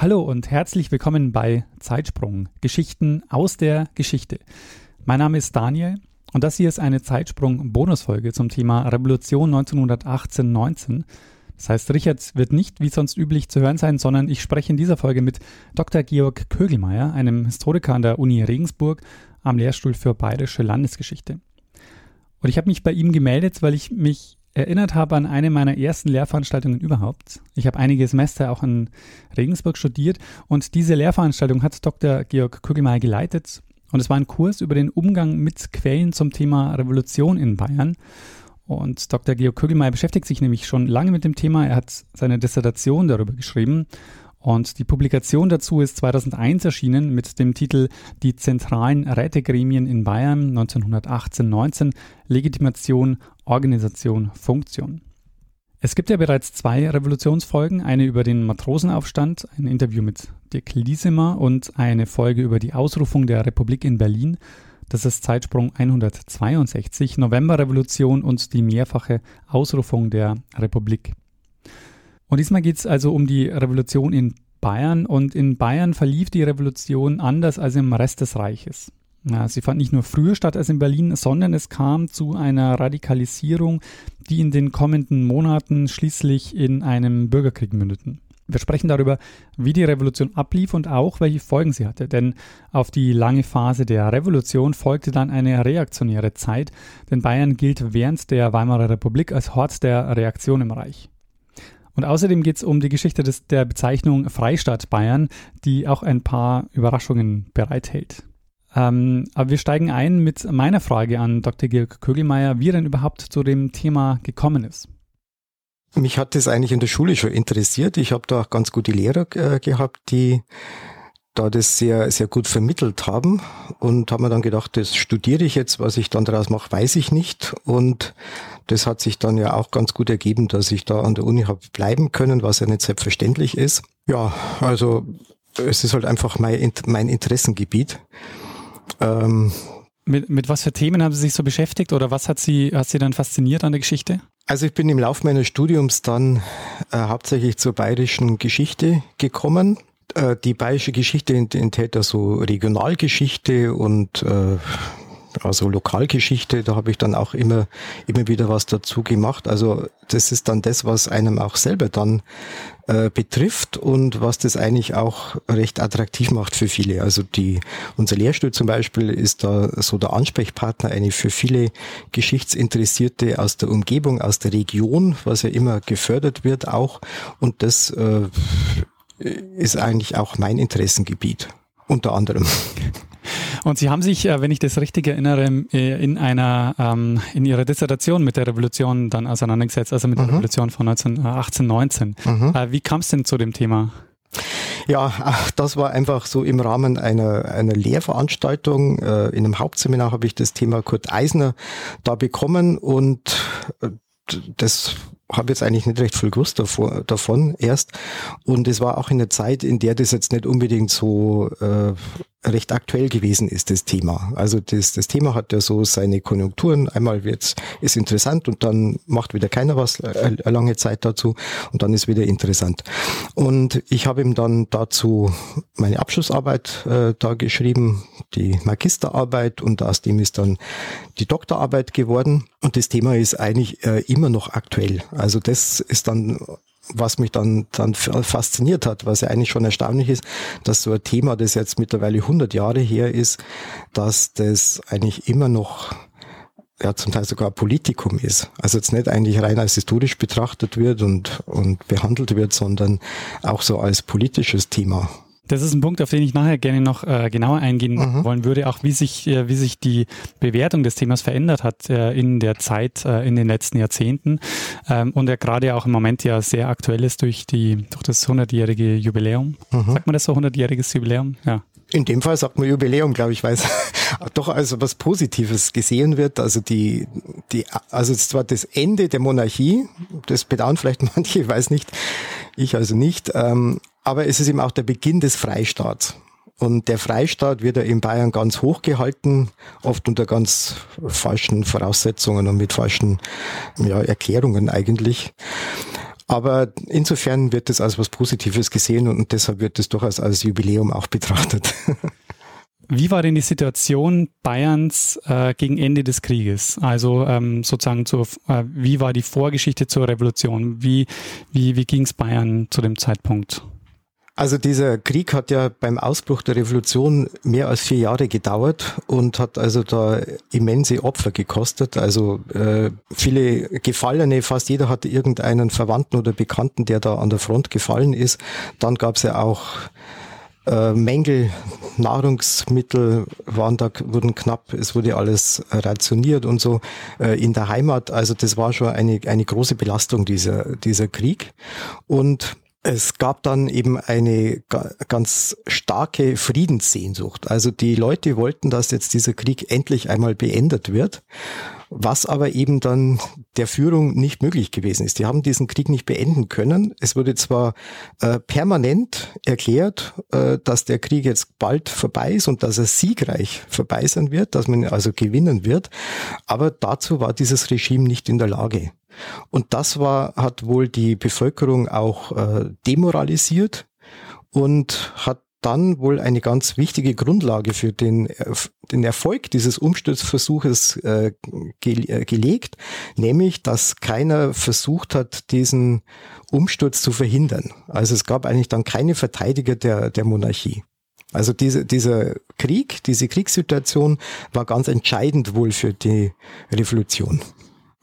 Hallo und herzlich willkommen bei Zeitsprung, Geschichten aus der Geschichte. Mein Name ist Daniel und das hier ist eine Zeitsprung-Bonusfolge zum Thema Revolution 1918-19. Das heißt, Richard wird nicht wie sonst üblich zu hören sein, sondern ich spreche in dieser Folge mit Dr. Georg Kögelmeier, einem Historiker an der Uni Regensburg am Lehrstuhl für Bayerische Landesgeschichte. Und ich habe mich bei ihm gemeldet, weil ich mich erinnert habe an eine meiner ersten Lehrveranstaltungen überhaupt. Ich habe einige Semester auch in Regensburg studiert und diese Lehrveranstaltung hat Dr. Georg Kugelmeier geleitet und es war ein Kurs über den Umgang mit Quellen zum Thema Revolution in Bayern. Und Dr. Georg Kugelmeier beschäftigt sich nämlich schon lange mit dem Thema. Er hat seine Dissertation darüber geschrieben und die Publikation dazu ist 2001 erschienen mit dem Titel Die zentralen Rätegremien in Bayern 1918-19 Legitimation, Organisation, Funktion. Es gibt ja bereits zwei Revolutionsfolgen, eine über den Matrosenaufstand, ein Interview mit Dick Liesemer und eine Folge über die Ausrufung der Republik in Berlin. Das ist Zeitsprung 162, Novemberrevolution und die mehrfache Ausrufung der Republik. Und diesmal geht es also um die Revolution in Bayern und in Bayern verlief die Revolution anders als im Rest des Reiches. Ja, sie fand nicht nur früher statt als in Berlin, sondern es kam zu einer Radikalisierung, die in den kommenden Monaten schließlich in einem Bürgerkrieg mündeten. Wir sprechen darüber, wie die Revolution ablief und auch, welche Folgen sie hatte. Denn auf die lange Phase der Revolution folgte dann eine reaktionäre Zeit, denn Bayern gilt während der Weimarer Republik als Hort der Reaktion im Reich. Und außerdem geht es um die Geschichte des, der Bezeichnung Freistaat Bayern, die auch ein paar Überraschungen bereithält. Ähm, aber wir steigen ein mit meiner Frage an Dr. Georg Kögelmeier, wie er denn überhaupt zu dem Thema gekommen ist. Mich hat das eigentlich in der Schule schon interessiert. Ich habe da auch ganz gute Lehrer äh, gehabt, die da das sehr, sehr gut vermittelt haben und haben mir dann gedacht, das studiere ich jetzt, was ich dann daraus mache, weiß ich nicht. Und das hat sich dann ja auch ganz gut ergeben, dass ich da an der Uni habe bleiben können, was ja nicht selbstverständlich ist. Ja, also es ist halt einfach mein, mein Interessengebiet. Ähm, mit, mit was für Themen haben Sie sich so beschäftigt oder was hat Sie, hat Sie dann fasziniert an der Geschichte? Also ich bin im Laufe meines Studiums dann äh, hauptsächlich zur bayerischen Geschichte gekommen äh, die bayerische Geschichte enthält ja so Regionalgeschichte und äh, also Lokalgeschichte, da habe ich dann auch immer, immer wieder was dazu gemacht. Also das ist dann das, was einem auch selber dann äh, betrifft und was das eigentlich auch recht attraktiv macht für viele. Also die, unser Lehrstuhl zum Beispiel ist da so der Ansprechpartner eigentlich für viele Geschichtsinteressierte aus der Umgebung, aus der Region, was ja immer gefördert wird auch. Und das äh, ist eigentlich auch mein Interessengebiet, unter anderem. Und Sie haben sich, äh, wenn ich das richtig erinnere, äh, in einer ähm, in Ihrer Dissertation mit der Revolution dann auseinandergesetzt, also mit der mhm. Revolution von 1918, 19. Mhm. Äh, wie kam es denn zu dem Thema? Ja, das war einfach so im Rahmen einer, einer Lehrveranstaltung. In einem Hauptseminar habe ich das Thema Kurt Eisner da bekommen und das habe jetzt eigentlich nicht recht viel gewusst davor, davon erst. Und es war auch in der Zeit, in der das jetzt nicht unbedingt so äh, recht aktuell gewesen ist, das Thema. Also das, das Thema hat ja so seine Konjunkturen. Einmal wird's, ist interessant und dann macht wieder keiner was äh, eine lange Zeit dazu und dann ist wieder interessant. Und ich habe ihm dann dazu meine Abschlussarbeit äh, da geschrieben, die Magisterarbeit und aus dem ist dann die Doktorarbeit geworden. Und das Thema ist eigentlich äh, immer noch aktuell. Also das ist dann was mich dann, dann fasziniert hat, was ja eigentlich schon erstaunlich ist, dass so ein Thema, das jetzt mittlerweile 100 Jahre her ist, dass das eigentlich immer noch ja zum Teil sogar Politikum ist. Also jetzt nicht eigentlich rein als historisch betrachtet wird und, und behandelt wird, sondern auch so als politisches Thema. Das ist ein Punkt, auf den ich nachher gerne noch äh, genauer eingehen mhm. wollen würde, auch wie sich, äh, wie sich die Bewertung des Themas verändert hat äh, in der Zeit, äh, in den letzten Jahrzehnten ähm, und er gerade auch im Moment ja sehr aktuell ist durch, die, durch das 100-jährige Jubiläum. Mhm. Sagt man das so, 100-jähriges Jubiläum? Ja. In dem Fall sagt man Jubiläum, glaube ich, weil es doch also was Positives gesehen wird. Also die, die, also zwar das Ende der Monarchie, das bedauern vielleicht manche, ich weiß nicht, ich also nicht, ähm, aber es ist eben auch der Beginn des Freistaats. Und der Freistaat wird ja in Bayern ganz hoch gehalten, oft unter ganz falschen Voraussetzungen und mit falschen ja, Erklärungen eigentlich. Aber insofern wird es als was Positives gesehen und deshalb wird es durchaus als Jubiläum auch betrachtet. Wie war denn die Situation Bayerns äh, gegen Ende des Krieges? Also ähm, sozusagen zur, äh, wie war die Vorgeschichte zur Revolution? Wie, wie, wie ging es Bayern zu dem Zeitpunkt? Also dieser Krieg hat ja beim Ausbruch der Revolution mehr als vier Jahre gedauert und hat also da immense Opfer gekostet. Also äh, viele Gefallene, fast jeder hatte irgendeinen Verwandten oder Bekannten, der da an der Front gefallen ist. Dann gab es ja auch äh, Mängel, Nahrungsmittel waren da, wurden knapp, es wurde alles rationiert und so äh, in der Heimat. Also das war schon eine, eine große Belastung, dieser, dieser Krieg. Und es gab dann eben eine ganz starke Friedenssehnsucht. Also die Leute wollten, dass jetzt dieser Krieg endlich einmal beendet wird, was aber eben dann der Führung nicht möglich gewesen ist. Die haben diesen Krieg nicht beenden können. Es wurde zwar äh, permanent erklärt, äh, dass der Krieg jetzt bald vorbei ist und dass er siegreich vorbei sein wird, dass man also gewinnen wird, aber dazu war dieses Regime nicht in der Lage. Und das war, hat wohl die Bevölkerung auch äh, demoralisiert und hat dann wohl eine ganz wichtige Grundlage für den, den Erfolg dieses Umsturzversuches äh, ge äh, gelegt, nämlich dass keiner versucht hat, diesen Umsturz zu verhindern. Also es gab eigentlich dann keine Verteidiger der, der Monarchie. Also diese, dieser Krieg, diese Kriegssituation war ganz entscheidend wohl für die Revolution.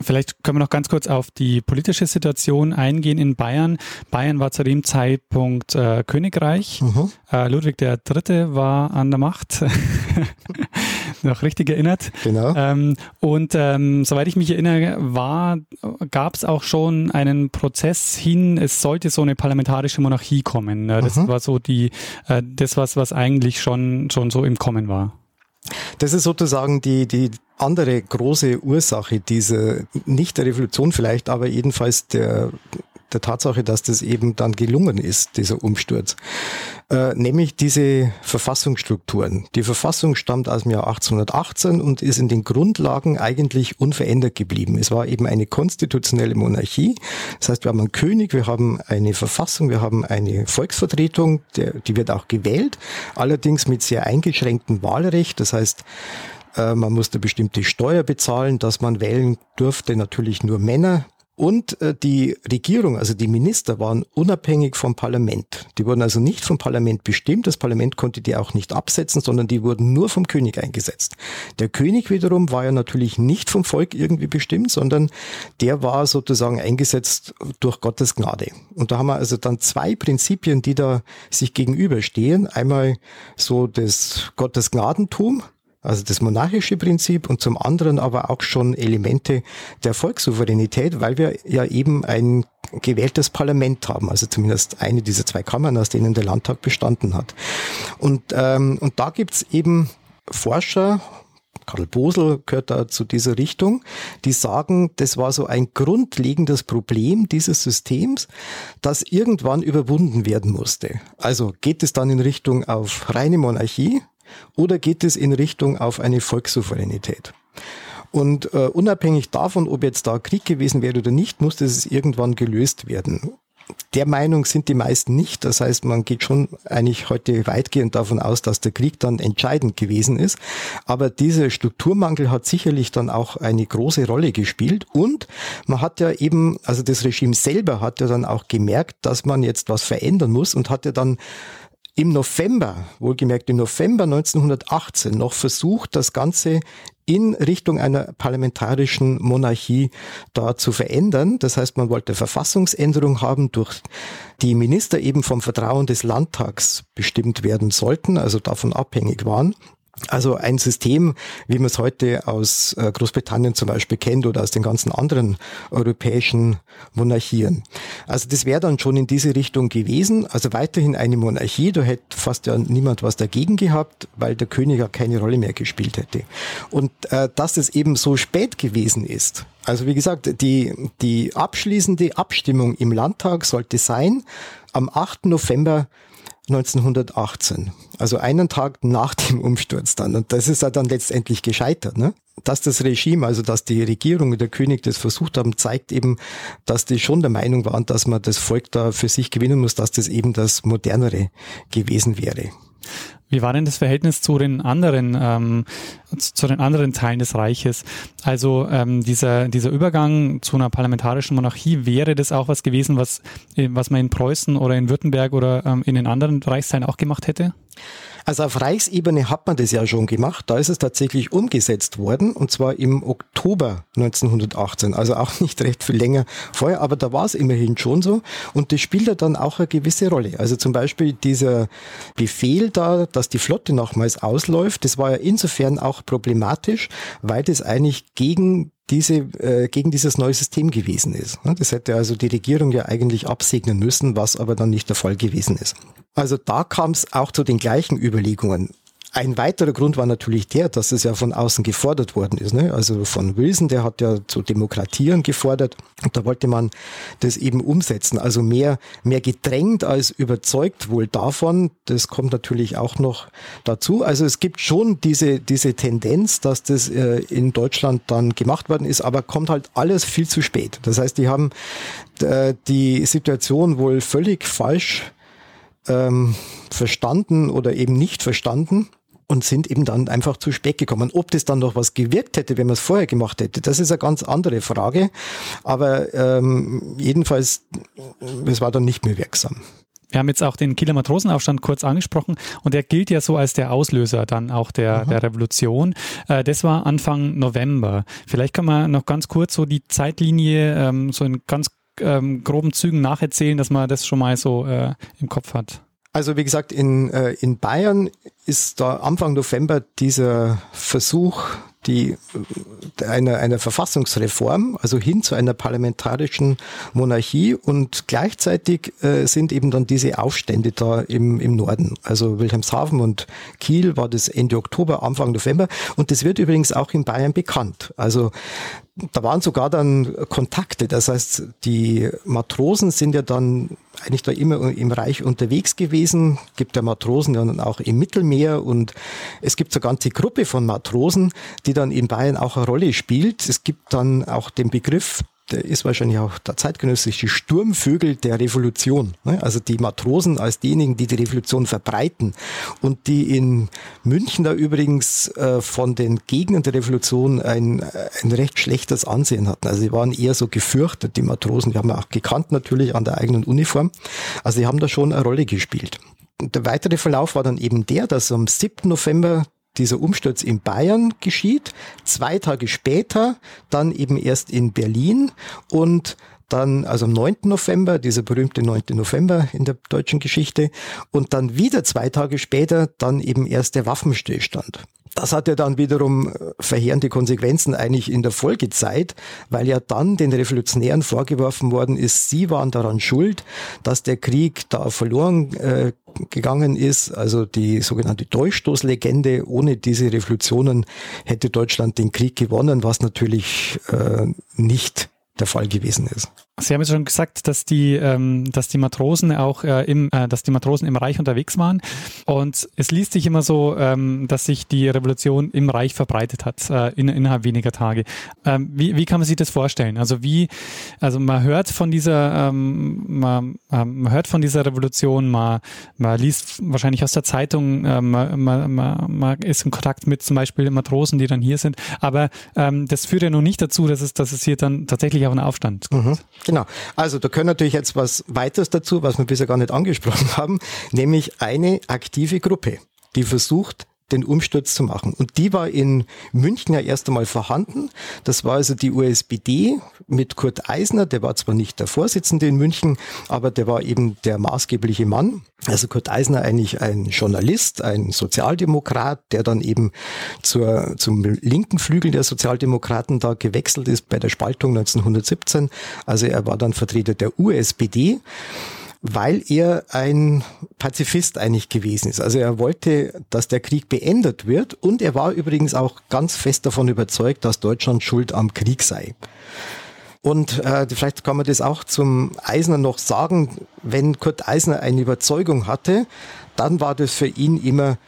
Vielleicht können wir noch ganz kurz auf die politische Situation eingehen in Bayern. Bayern war zu dem Zeitpunkt äh, Königreich. Mhm. Äh, Ludwig III. war an der Macht. noch richtig erinnert. Genau. Ähm, und ähm, soweit ich mich erinnere, war, gab es auch schon einen Prozess hin, es sollte so eine parlamentarische Monarchie kommen. Äh, das mhm. war so die, äh, das was, was eigentlich schon, schon so im Kommen war. Das ist sozusagen die, die andere große Ursache dieser, nicht der Revolution vielleicht, aber jedenfalls der, der Tatsache, dass das eben dann gelungen ist, dieser Umsturz. Äh, nämlich diese Verfassungsstrukturen. Die Verfassung stammt aus dem Jahr 1818 und ist in den Grundlagen eigentlich unverändert geblieben. Es war eben eine konstitutionelle Monarchie. Das heißt, wir haben einen König, wir haben eine Verfassung, wir haben eine Volksvertretung, der, die wird auch gewählt, allerdings mit sehr eingeschränktem Wahlrecht. Das heißt, äh, man musste bestimmte Steuer bezahlen, dass man wählen durfte, natürlich nur Männer. Und äh, die Regierung, also die Minister, waren unabhängig vom Parlament. Die wurden also nicht vom Parlament bestimmt. Das Parlament konnte die auch nicht absetzen, sondern die wurden nur vom König eingesetzt. Der König wiederum war ja natürlich nicht vom Volk irgendwie bestimmt, sondern der war sozusagen eingesetzt durch Gottes Gnade. Und da haben wir also dann zwei Prinzipien, die da sich gegenüberstehen. Einmal so das Gottes Gnadentum, also das monarchische Prinzip und zum anderen aber auch schon Elemente der Volkssouveränität, weil wir ja eben ein gewähltes Parlament haben, also zumindest eine dieser zwei Kammern, aus denen der Landtag bestanden hat. Und, ähm, und da gibt's eben Forscher, Karl Bosel gehört da zu dieser Richtung, die sagen, das war so ein grundlegendes Problem dieses Systems, das irgendwann überwunden werden musste. Also geht es dann in Richtung auf reine Monarchie, oder geht es in Richtung auf eine Volkssouveränität? Und äh, unabhängig davon, ob jetzt da Krieg gewesen wäre oder nicht, musste es irgendwann gelöst werden. Der Meinung sind die meisten nicht. Das heißt, man geht schon eigentlich heute weitgehend davon aus, dass der Krieg dann entscheidend gewesen ist. Aber dieser Strukturmangel hat sicherlich dann auch eine große Rolle gespielt. Und man hat ja eben, also das Regime selber hat ja dann auch gemerkt, dass man jetzt was verändern muss und hat ja dann im November, wohlgemerkt im November 1918, noch versucht, das Ganze in Richtung einer parlamentarischen Monarchie da zu verändern. Das heißt, man wollte Verfassungsänderung haben, durch die Minister eben vom Vertrauen des Landtags bestimmt werden sollten, also davon abhängig waren. Also ein System, wie man es heute aus äh, Großbritannien zum Beispiel kennt oder aus den ganzen anderen europäischen Monarchien. Also das wäre dann schon in diese Richtung gewesen. Also weiterhin eine Monarchie, da hätte fast ja niemand was dagegen gehabt, weil der König ja keine Rolle mehr gespielt hätte. Und äh, dass es eben so spät gewesen ist, also wie gesagt, die, die abschließende Abstimmung im Landtag sollte sein am 8. November 1918, also einen Tag nach dem Umsturz dann. Und das ist ja dann letztendlich gescheitert. Ne? Dass das Regime, also dass die Regierung und der König das versucht haben, zeigt eben, dass die schon der Meinung waren, dass man das Volk da für sich gewinnen muss, dass das eben das Modernere gewesen wäre. Wie war denn das Verhältnis zu den anderen, ähm, zu den anderen Teilen des Reiches? Also ähm, dieser, dieser Übergang zu einer parlamentarischen Monarchie, wäre das auch was gewesen, was, äh, was man in Preußen oder in Württemberg oder ähm, in den anderen Reichsteilen auch gemacht hätte? Also auf Reichsebene hat man das ja schon gemacht. Da ist es tatsächlich umgesetzt worden und zwar im Oktober 1918. Also auch nicht recht viel länger vorher, aber da war es immerhin schon so. Und das spielt ja dann auch eine gewisse Rolle. Also zum Beispiel dieser Befehl da, dass die Flotte nochmals ausläuft, das war ja insofern auch problematisch, weil das eigentlich gegen diese, äh, gegen dieses neue System gewesen ist. Das hätte also die Regierung ja eigentlich absegnen müssen, was aber dann nicht der Fall gewesen ist. Also da kam es auch zu den gleichen Überlegungen. Ein weiterer Grund war natürlich der, dass es ja von außen gefordert worden ist. Ne? Also von Wilson, der hat ja zu demokratieren gefordert und da wollte man das eben umsetzen. Also mehr, mehr gedrängt als überzeugt wohl davon. Das kommt natürlich auch noch dazu. Also es gibt schon diese, diese Tendenz, dass das äh, in Deutschland dann gemacht worden ist, aber kommt halt alles viel zu spät. Das heißt, die haben äh, die Situation wohl völlig falsch ähm, verstanden oder eben nicht verstanden und sind eben dann einfach zu spät gekommen. Ob das dann noch was gewirkt hätte, wenn man es vorher gemacht hätte, das ist eine ganz andere Frage. Aber ähm, jedenfalls, es war dann nicht mehr wirksam. Wir haben jetzt auch den Kieler Matrosenaufstand kurz angesprochen und der gilt ja so als der Auslöser dann auch der, der Revolution. Äh, das war Anfang November. Vielleicht kann man noch ganz kurz so die Zeitlinie ähm, so in ganz ähm, groben Zügen nacherzählen, dass man das schon mal so äh, im Kopf hat. Also wie gesagt, in, äh, in Bayern ist da Anfang November dieser Versuch, die äh, eine, eine Verfassungsreform, also hin zu einer parlamentarischen Monarchie und gleichzeitig äh, sind eben dann diese Aufstände da im, im Norden. Also Wilhelmshaven und Kiel war das Ende Oktober, Anfang November und das wird übrigens auch in Bayern bekannt. Also da waren sogar dann Kontakte. Das heißt, die Matrosen sind ja dann eigentlich da immer im Reich unterwegs gewesen. Gibt ja Matrosen dann auch im Mittelmeer und es gibt so eine ganze Gruppe von Matrosen, die dann in Bayern auch eine Rolle spielt. Es gibt dann auch den Begriff der ist wahrscheinlich auch der zeitgenössische Sturmvögel der Revolution. Ne? Also die Matrosen als diejenigen, die die Revolution verbreiten und die in München da übrigens äh, von den Gegnern der Revolution ein, ein recht schlechtes Ansehen hatten. Also sie waren eher so gefürchtet, die Matrosen. Die haben auch gekannt natürlich an der eigenen Uniform. Also sie haben da schon eine Rolle gespielt. Der weitere Verlauf war dann eben der, dass am 7. November dieser Umsturz in Bayern geschieht, zwei Tage später dann eben erst in Berlin und dann, also am 9. November, dieser berühmte 9. November in der deutschen Geschichte, und dann wieder zwei Tage später dann eben erst der Waffenstillstand. Das hat ja dann wiederum äh, verheerende Konsequenzen eigentlich in der Folgezeit, weil ja dann den Revolutionären vorgeworfen worden ist, sie waren daran schuld, dass der Krieg da verloren äh, gegangen ist. Also die sogenannte Durchstoßlegende, ohne diese Revolutionen hätte Deutschland den Krieg gewonnen, was natürlich äh, nicht der Fall gewesen ist. Sie haben jetzt schon gesagt, dass die, ähm, dass die Matrosen auch äh, im, äh, dass die Matrosen im Reich unterwegs waren. Und es liest sich immer so, ähm, dass sich die Revolution im Reich verbreitet hat äh, in, innerhalb weniger Tage. Ähm, wie, wie kann man sich das vorstellen? Also wie, also man hört von dieser, ähm, man, ähm, man hört von dieser Revolution, man, man liest wahrscheinlich aus der Zeitung, äh, man, man, man, man ist in Kontakt mit zum Beispiel Matrosen, die dann hier sind. Aber ähm, das führt ja noch nicht dazu, dass es, dass es hier dann tatsächlich tatsächlich auch einen Aufstand. Mhm, genau. Also da können natürlich jetzt was weiteres dazu, was wir bisher gar nicht angesprochen haben, nämlich eine aktive Gruppe, die versucht, den Umsturz zu machen. Und die war in München ja erst einmal vorhanden. Das war also die USPD mit Kurt Eisner, der war zwar nicht der Vorsitzende in München, aber der war eben der maßgebliche Mann. Also Kurt Eisner eigentlich ein Journalist, ein Sozialdemokrat, der dann eben zur, zum linken Flügel der Sozialdemokraten da gewechselt ist bei der Spaltung 1917. Also er war dann Vertreter der USPD weil er ein Pazifist eigentlich gewesen ist. Also er wollte, dass der Krieg beendet wird und er war übrigens auch ganz fest davon überzeugt, dass Deutschland schuld am Krieg sei. Und äh, vielleicht kann man das auch zum Eisner noch sagen, wenn Kurt Eisner eine Überzeugung hatte, dann war das für ihn immer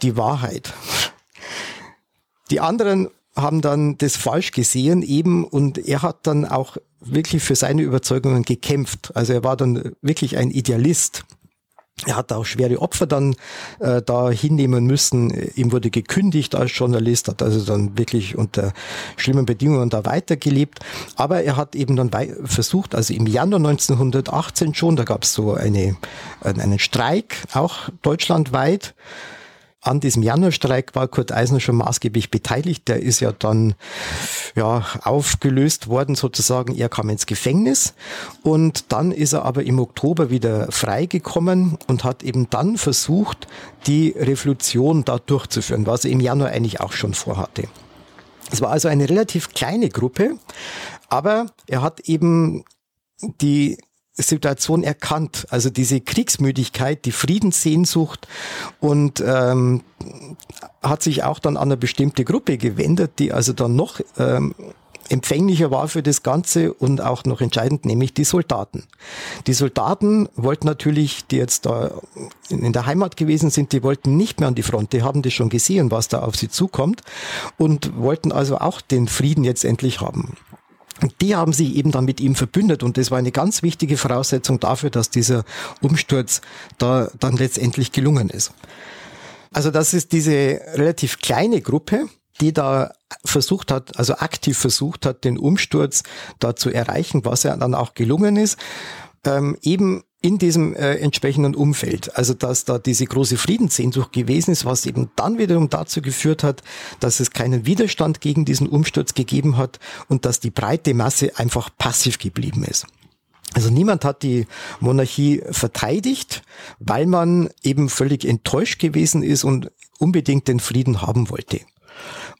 die Wahrheit. Die anderen haben dann das falsch gesehen eben und er hat dann auch wirklich für seine Überzeugungen gekämpft. Also er war dann wirklich ein Idealist. Er hat auch schwere Opfer dann äh, da hinnehmen müssen. Ihm wurde gekündigt als Journalist, hat also dann wirklich unter schlimmen Bedingungen da weitergelebt. Aber er hat eben dann versucht, also im Januar 1918 schon, da gab es so eine, einen Streik, auch deutschlandweit, an diesem Januarstreik war Kurt Eisner schon maßgeblich beteiligt. Der ist ja dann ja, aufgelöst worden sozusagen. Er kam ins Gefängnis und dann ist er aber im Oktober wieder freigekommen und hat eben dann versucht, die Revolution da durchzuführen, was er im Januar eigentlich auch schon vorhatte. Es war also eine relativ kleine Gruppe, aber er hat eben die Situation erkannt. Also diese Kriegsmüdigkeit, die Friedenssehnsucht und ähm, hat sich auch dann an eine bestimmte Gruppe gewendet, die also dann noch ähm, empfänglicher war für das Ganze und auch noch entscheidend, nämlich die Soldaten. Die Soldaten wollten natürlich, die jetzt da in der Heimat gewesen sind, die wollten nicht mehr an die Front, die haben das schon gesehen, was da auf sie zukommt und wollten also auch den Frieden jetzt endlich haben. Die haben sich eben dann mit ihm verbündet und das war eine ganz wichtige Voraussetzung dafür, dass dieser Umsturz da dann letztendlich gelungen ist. Also das ist diese relativ kleine Gruppe, die da versucht hat, also aktiv versucht hat, den Umsturz da zu erreichen, was ja dann auch gelungen ist. Ähm, eben in diesem äh, entsprechenden Umfeld. Also dass da diese große Friedenssehnsucht gewesen ist, was eben dann wiederum dazu geführt hat, dass es keinen Widerstand gegen diesen Umsturz gegeben hat und dass die breite Masse einfach passiv geblieben ist. Also niemand hat die Monarchie verteidigt, weil man eben völlig enttäuscht gewesen ist und unbedingt den Frieden haben wollte.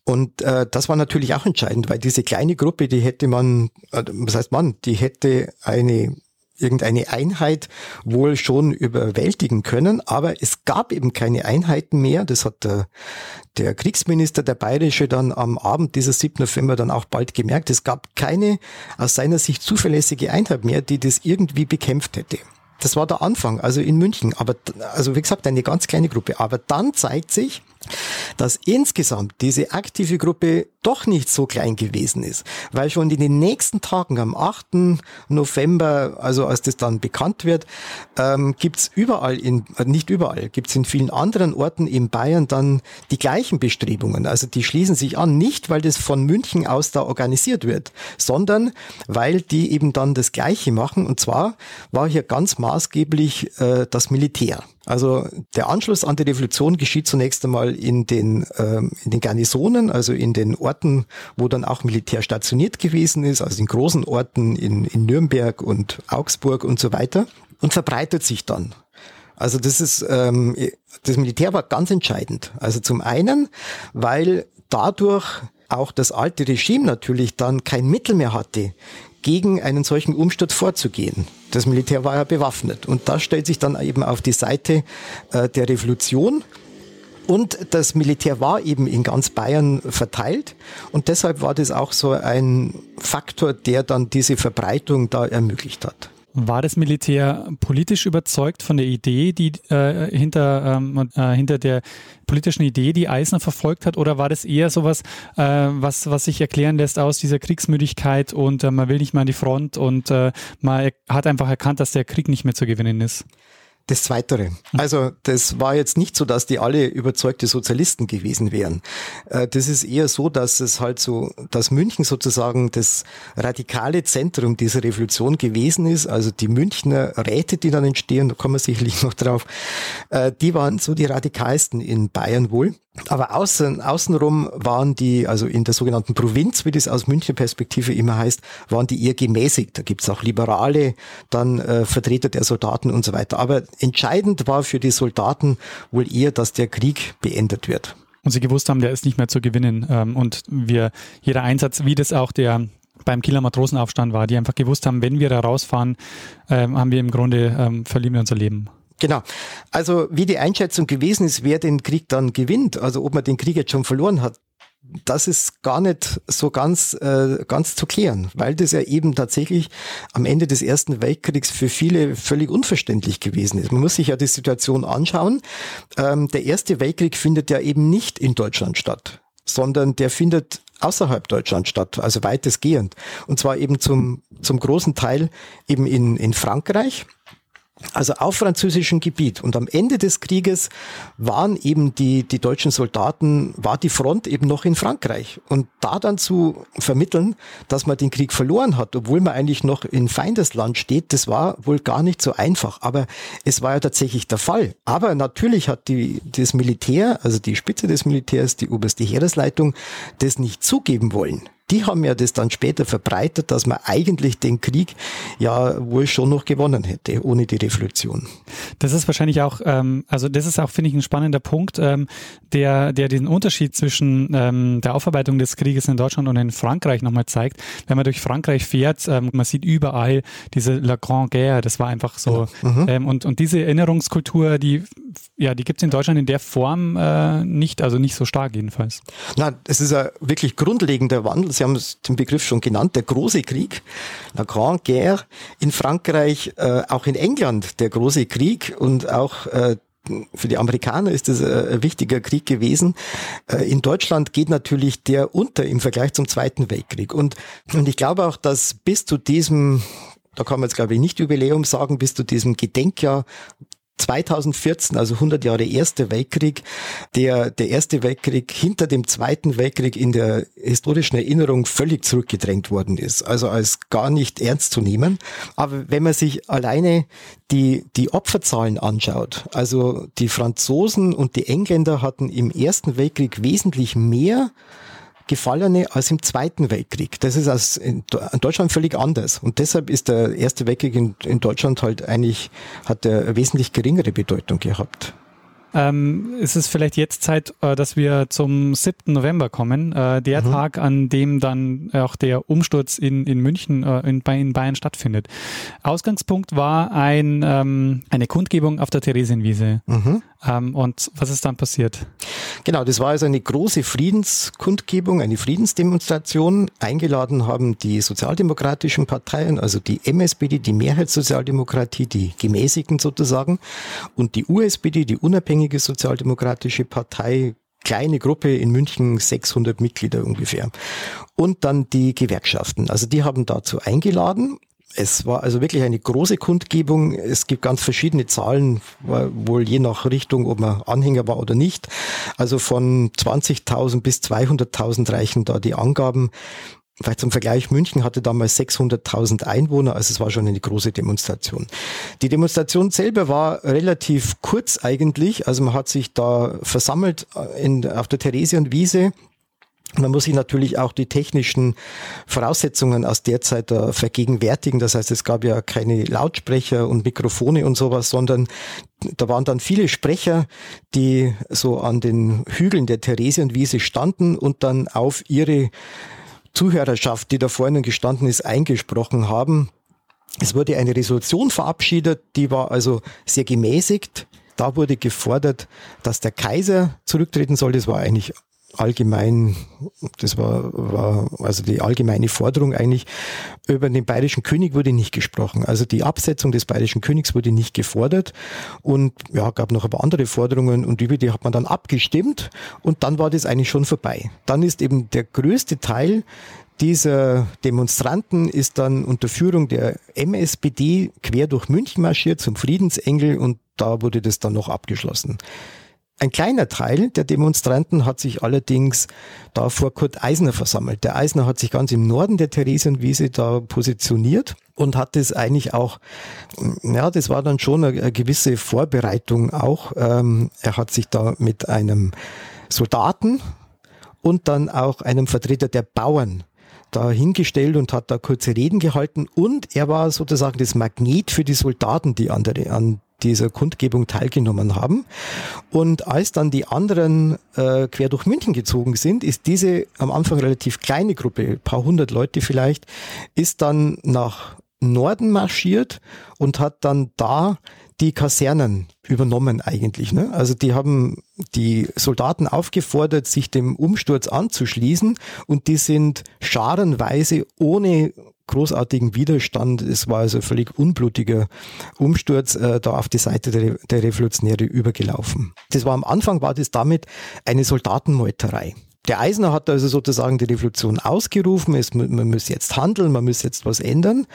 Und äh, das war natürlich auch entscheidend, weil diese kleine Gruppe, die hätte man, äh, was heißt man, die hätte eine irgendeine Einheit wohl schon überwältigen können, aber es gab eben keine Einheiten mehr. Das hat der, der Kriegsminister, der Bayerische, dann am Abend dieses 7. November dann auch bald gemerkt. Es gab keine aus seiner Sicht zuverlässige Einheit mehr, die das irgendwie bekämpft hätte. Das war der Anfang, also in München. Aber, also wie gesagt, eine ganz kleine Gruppe. Aber dann zeigt sich, dass insgesamt diese aktive Gruppe doch nicht so klein gewesen ist, weil schon in den nächsten Tagen am 8. November, also als das dann bekannt wird, ähm, gibt's überall, in, äh, nicht überall, gibt's in vielen anderen Orten in Bayern dann die gleichen Bestrebungen. Also die schließen sich an, nicht weil das von München aus da organisiert wird, sondern weil die eben dann das Gleiche machen. Und zwar war hier ganz maßgeblich äh, das Militär. Also der Anschluss an die Revolution geschieht zunächst einmal in den, ähm, in den Garnisonen, also in den Orten, wo dann auch Militär stationiert gewesen ist, also in großen Orten in, in Nürnberg und Augsburg und so weiter und verbreitet sich dann. Also das ist, ähm, das Militär war ganz entscheidend. Also zum einen, weil dadurch auch das alte Regime natürlich dann kein Mittel mehr hatte, gegen einen solchen Umsturz vorzugehen. Das Militär war ja bewaffnet und das stellt sich dann eben auf die Seite äh, der Revolution. Und das Militär war eben in ganz Bayern verteilt und deshalb war das auch so ein Faktor, der dann diese Verbreitung da ermöglicht hat. War das Militär politisch überzeugt von der Idee, die äh, hinter, ähm, äh, hinter der politischen Idee, die Eisner verfolgt hat, oder war das eher sowas, äh, was, was sich erklären lässt aus dieser Kriegsmüdigkeit und äh, man will nicht mehr an die Front und äh, man hat einfach erkannt, dass der Krieg nicht mehr zu gewinnen ist? Das Zweitere. Also das war jetzt nicht so, dass die alle überzeugte Sozialisten gewesen wären. Äh, das ist eher so, dass es halt so, dass München sozusagen das radikale Zentrum dieser Revolution gewesen ist. Also die Münchner Räte, die dann entstehen, da kommen wir sicherlich noch drauf, äh, die waren so die radikalsten in Bayern wohl. Aber außen, außenrum waren die, also in der sogenannten Provinz, wie das aus Münchner Perspektive immer heißt, waren die eher gemäßigt. Da gibt's auch liberale, dann äh, Vertreter der Soldaten und so weiter. Aber entscheidend war für die Soldaten wohl eher, dass der Krieg beendet wird. Und sie gewusst haben, der ist nicht mehr zu gewinnen. Ähm, und wir, jeder Einsatz, wie das auch der beim Kieler Matrosenaufstand war, die einfach gewusst haben, wenn wir da rausfahren, ähm, haben wir im Grunde, ähm, verlieren wir unser Leben. Genau. Also wie die Einschätzung gewesen ist, wer den Krieg dann gewinnt, also ob man den Krieg jetzt schon verloren hat, das ist gar nicht so ganz, äh, ganz zu klären, weil das ja eben tatsächlich am Ende des Ersten Weltkriegs für viele völlig unverständlich gewesen ist. Man muss sich ja die Situation anschauen. Ähm, der Erste Weltkrieg findet ja eben nicht in Deutschland statt, sondern der findet außerhalb Deutschland statt, also weitestgehend. Und zwar eben zum, zum großen Teil eben in, in Frankreich also auf französischem Gebiet. Und am Ende des Krieges waren eben die, die deutschen Soldaten, war die Front eben noch in Frankreich. Und da dann zu vermitteln, dass man den Krieg verloren hat, obwohl man eigentlich noch in Feindesland steht, das war wohl gar nicht so einfach. Aber es war ja tatsächlich der Fall. Aber natürlich hat die, das Militär, also die Spitze des Militärs, die oberste Heeresleitung, das nicht zugeben wollen die haben ja das dann später verbreitet, dass man eigentlich den Krieg ja wohl schon noch gewonnen hätte, ohne die Revolution. Das ist wahrscheinlich auch, ähm, also das ist auch, finde ich, ein spannender Punkt, ähm, der, der den Unterschied zwischen ähm, der Aufarbeitung des Krieges in Deutschland und in Frankreich nochmal zeigt. Wenn man durch Frankreich fährt, ähm, man sieht überall diese La Grande Guerre, das war einfach so. Ja. Mhm. Ähm, und, und diese Erinnerungskultur, die ja, die gibt es in Deutschland in der Form äh, nicht, also nicht so stark jedenfalls. Na, es ist ein wirklich grundlegender Wandel. Sie haben den Begriff schon genannt, der große Krieg, la Grande Guerre in Frankreich, äh, auch in England der große Krieg und auch äh, für die Amerikaner ist das äh, ein wichtiger Krieg gewesen. Äh, in Deutschland geht natürlich der unter im Vergleich zum Zweiten Weltkrieg. Und, und ich glaube auch, dass bis zu diesem da kann man jetzt glaube ich nicht Jubiläum sagen, bis zu diesem Gedenkjahr 2014, also 100 Jahre Erster Weltkrieg, der, der Erste Weltkrieg hinter dem Zweiten Weltkrieg in der historischen Erinnerung völlig zurückgedrängt worden ist, also als gar nicht ernst zu nehmen. Aber wenn man sich alleine die, die Opferzahlen anschaut, also die Franzosen und die Engländer hatten im Ersten Weltkrieg wesentlich mehr Gefallene als im Zweiten Weltkrieg. Das ist als in Deutschland völlig anders. Und deshalb ist der Erste Weltkrieg in, in Deutschland halt eigentlich, hat er wesentlich geringere Bedeutung gehabt. Ähm, ist es vielleicht jetzt Zeit, äh, dass wir zum 7. November kommen, äh, der mhm. Tag, an dem dann auch der Umsturz in, in München äh, in, in Bayern stattfindet. Ausgangspunkt war ein, ähm, eine Kundgebung auf der Theresienwiese. Mhm. Ähm, und was ist dann passiert? Genau, das war also eine große Friedenskundgebung, eine Friedensdemonstration. Eingeladen haben die sozialdemokratischen Parteien, also die MSPD, die Mehrheitssozialdemokratie, die Gemäßigten sozusagen, und die USPD, die unabhängige sozialdemokratische Partei, kleine Gruppe in München, 600 Mitglieder ungefähr. Und dann die Gewerkschaften. Also die haben dazu eingeladen es war also wirklich eine große Kundgebung. Es gibt ganz verschiedene Zahlen, wohl je nach Richtung, ob man Anhänger war oder nicht. Also von 20.000 bis 200.000 reichen da die Angaben. Vielleicht zum Vergleich, München hatte damals 600.000 Einwohner, also es war schon eine große Demonstration. Die Demonstration selber war relativ kurz eigentlich, also man hat sich da versammelt in, auf der Theresienwiese man muss sich natürlich auch die technischen Voraussetzungen aus der Zeit da vergegenwärtigen. Das heißt, es gab ja keine Lautsprecher und Mikrofone und sowas, sondern da waren dann viele Sprecher, die so an den Hügeln der Theresienwiese standen und dann auf ihre Zuhörerschaft, die da vorne gestanden ist, eingesprochen haben. Es wurde eine Resolution verabschiedet, die war also sehr gemäßigt. Da wurde gefordert, dass der Kaiser zurücktreten soll. Das war eigentlich allgemein, das war, war also die allgemeine Forderung eigentlich, über den bayerischen König wurde nicht gesprochen. Also die Absetzung des bayerischen Königs wurde nicht gefordert und ja, gab noch ein paar andere Forderungen und über die hat man dann abgestimmt und dann war das eigentlich schon vorbei. Dann ist eben der größte Teil dieser Demonstranten ist dann unter Führung der MSPD quer durch München marschiert zum Friedensengel und da wurde das dann noch abgeschlossen. Ein kleiner Teil der Demonstranten hat sich allerdings da vor Kurt Eisner versammelt. Der Eisner hat sich ganz im Norden der Theresienwiese da positioniert und hat es eigentlich auch, ja, das war dann schon eine, gewisse Vorbereitung auch. Ähm, er hat sich da mit einem Soldaten und dann auch einem Vertreter der Bauern da hingestellt und hat da kurze Reden gehalten und er war sozusagen das Magnet für die Soldaten, die an, an dieser Kundgebung teilgenommen haben. Und als dann die anderen äh, quer durch München gezogen sind, ist diese am Anfang relativ kleine Gruppe, paar hundert Leute vielleicht, ist dann nach Norden marschiert und hat dann da die Kasernen übernommen eigentlich. Ne? Also die haben die Soldaten aufgefordert, sich dem Umsturz anzuschließen und die sind scharenweise ohne großartigen Widerstand. Es war also völlig unblutiger Umsturz äh, da auf die Seite der, der Revolutionäre übergelaufen. Das war am Anfang war das damit eine Soldatenmeuterei. Der Eisner hat also sozusagen die Revolution ausgerufen, es, man muss jetzt handeln, man muss jetzt was ändern.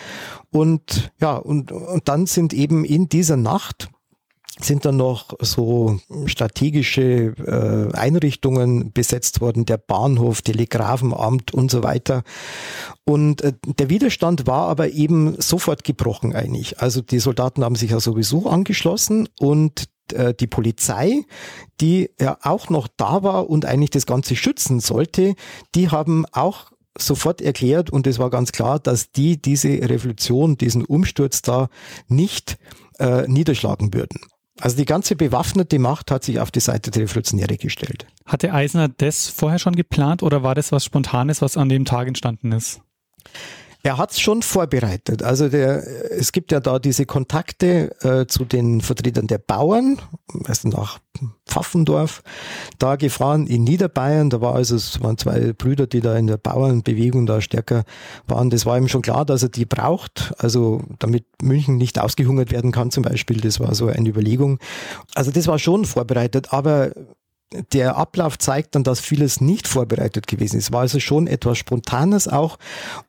Und ja, und, und dann sind eben in dieser Nacht sind dann noch so strategische äh, Einrichtungen besetzt worden, der Bahnhof, Telegrafenamt und so weiter. Und äh, der Widerstand war aber eben sofort gebrochen eigentlich. Also die Soldaten haben sich ja sowieso angeschlossen und äh, die Polizei, die ja auch noch da war und eigentlich das Ganze schützen sollte, die haben auch sofort erklärt und es war ganz klar, dass die diese Revolution, diesen Umsturz da nicht äh, niederschlagen würden. Also die ganze bewaffnete Macht hat sich auf die Seite der Revolutionäre gestellt. Hatte Eisner das vorher schon geplant oder war das was Spontanes, was an dem Tag entstanden ist? Er hat es schon vorbereitet. Also der, es gibt ja da diese Kontakte äh, zu den Vertretern der Bauern, also nach Pfaffendorf, da gefahren in Niederbayern. Da war also, es waren zwei Brüder, die da in der Bauernbewegung da stärker waren. Das war ihm schon klar, dass er die braucht. Also damit München nicht ausgehungert werden kann zum Beispiel. Das war so eine Überlegung. Also das war schon vorbereitet. Aber der Ablauf zeigt dann, dass vieles nicht vorbereitet gewesen ist. War also schon etwas Spontanes auch.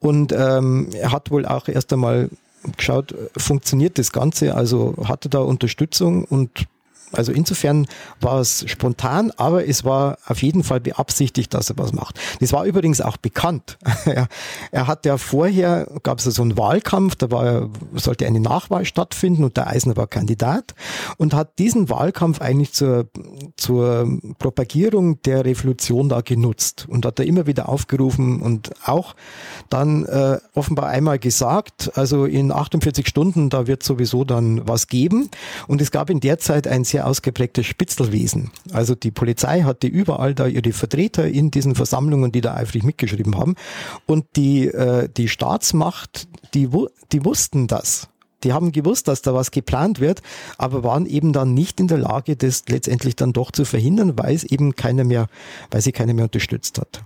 Und ähm, er hat wohl auch erst einmal geschaut, funktioniert das Ganze, also hatte da Unterstützung und also insofern war es spontan, aber es war auf jeden Fall beabsichtigt, dass er was macht. Das war übrigens auch bekannt. er, hat ja vorher, gab es so einen Wahlkampf, da war, sollte eine Nachwahl stattfinden und der Eisner war Kandidat und hat diesen Wahlkampf eigentlich zur, zur Propagierung der Revolution da genutzt und hat da immer wieder aufgerufen und auch dann äh, offenbar einmal gesagt, also in 48 Stunden, da wird sowieso dann was geben und es gab in der Zeit ein sehr ausgeprägtes Spitzelwesen. Also die Polizei hatte überall da ihre Vertreter in diesen Versammlungen, die da eifrig mitgeschrieben haben. Und die, äh, die Staatsmacht, die, die wussten das. Die haben gewusst, dass da was geplant wird, aber waren eben dann nicht in der Lage, das letztendlich dann doch zu verhindern, weil es eben keiner mehr, weil sie keiner mehr unterstützt hat.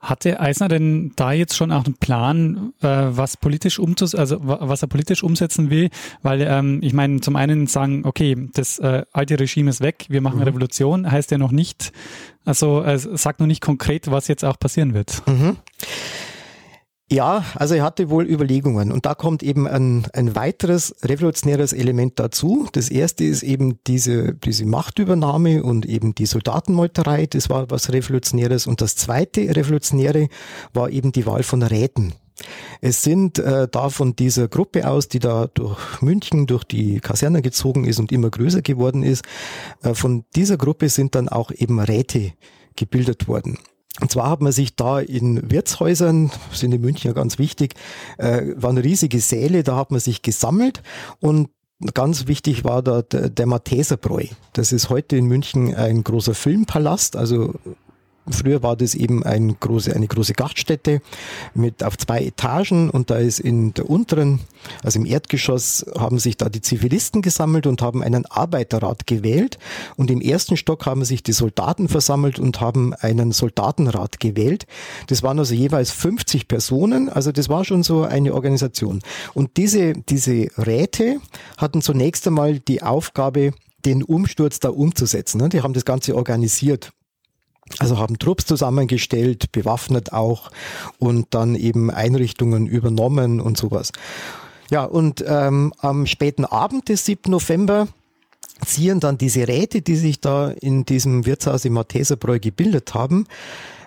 Hatte Eisner denn da jetzt schon auch einen Plan, äh, was politisch umzus also was er politisch umsetzen will? Weil ähm, ich meine, zum einen sagen, okay, das äh, alte Regime ist weg, wir machen mhm. Revolution, heißt ja noch nicht, also äh, sagt noch nicht konkret, was jetzt auch passieren wird. Mhm. Ja, also er hatte wohl Überlegungen und da kommt eben ein, ein weiteres revolutionäres Element dazu. Das erste ist eben diese, diese Machtübernahme und eben die Soldatenmeuterei, das war was Revolutionäres. Und das zweite Revolutionäre war eben die Wahl von Räten. Es sind äh, da von dieser Gruppe aus, die da durch München, durch die Kaserne gezogen ist und immer größer geworden ist, äh, von dieser Gruppe sind dann auch eben Räte gebildet worden. Und zwar hat man sich da in Wirtshäusern, sind in München ja ganz wichtig, äh, waren riesige Säle, da hat man sich gesammelt und Ganz wichtig war da der, der Matheserbräu. Das ist heute in München ein großer Filmpalast, also Früher war das eben ein große, eine große Gaststätte mit auf zwei Etagen und da ist in der unteren, also im Erdgeschoss, haben sich da die Zivilisten gesammelt und haben einen Arbeiterrat gewählt und im ersten Stock haben sich die Soldaten versammelt und haben einen Soldatenrat gewählt. Das waren also jeweils 50 Personen, also das war schon so eine Organisation. Und diese, diese Räte hatten zunächst einmal die Aufgabe, den Umsturz da umzusetzen. Die haben das Ganze organisiert. Also haben Trupps zusammengestellt, bewaffnet auch und dann eben Einrichtungen übernommen und sowas. Ja, und ähm, am späten Abend des 7. November ziehen dann diese Räte, die sich da in diesem Wirtshaus im Malteserbräu gebildet haben,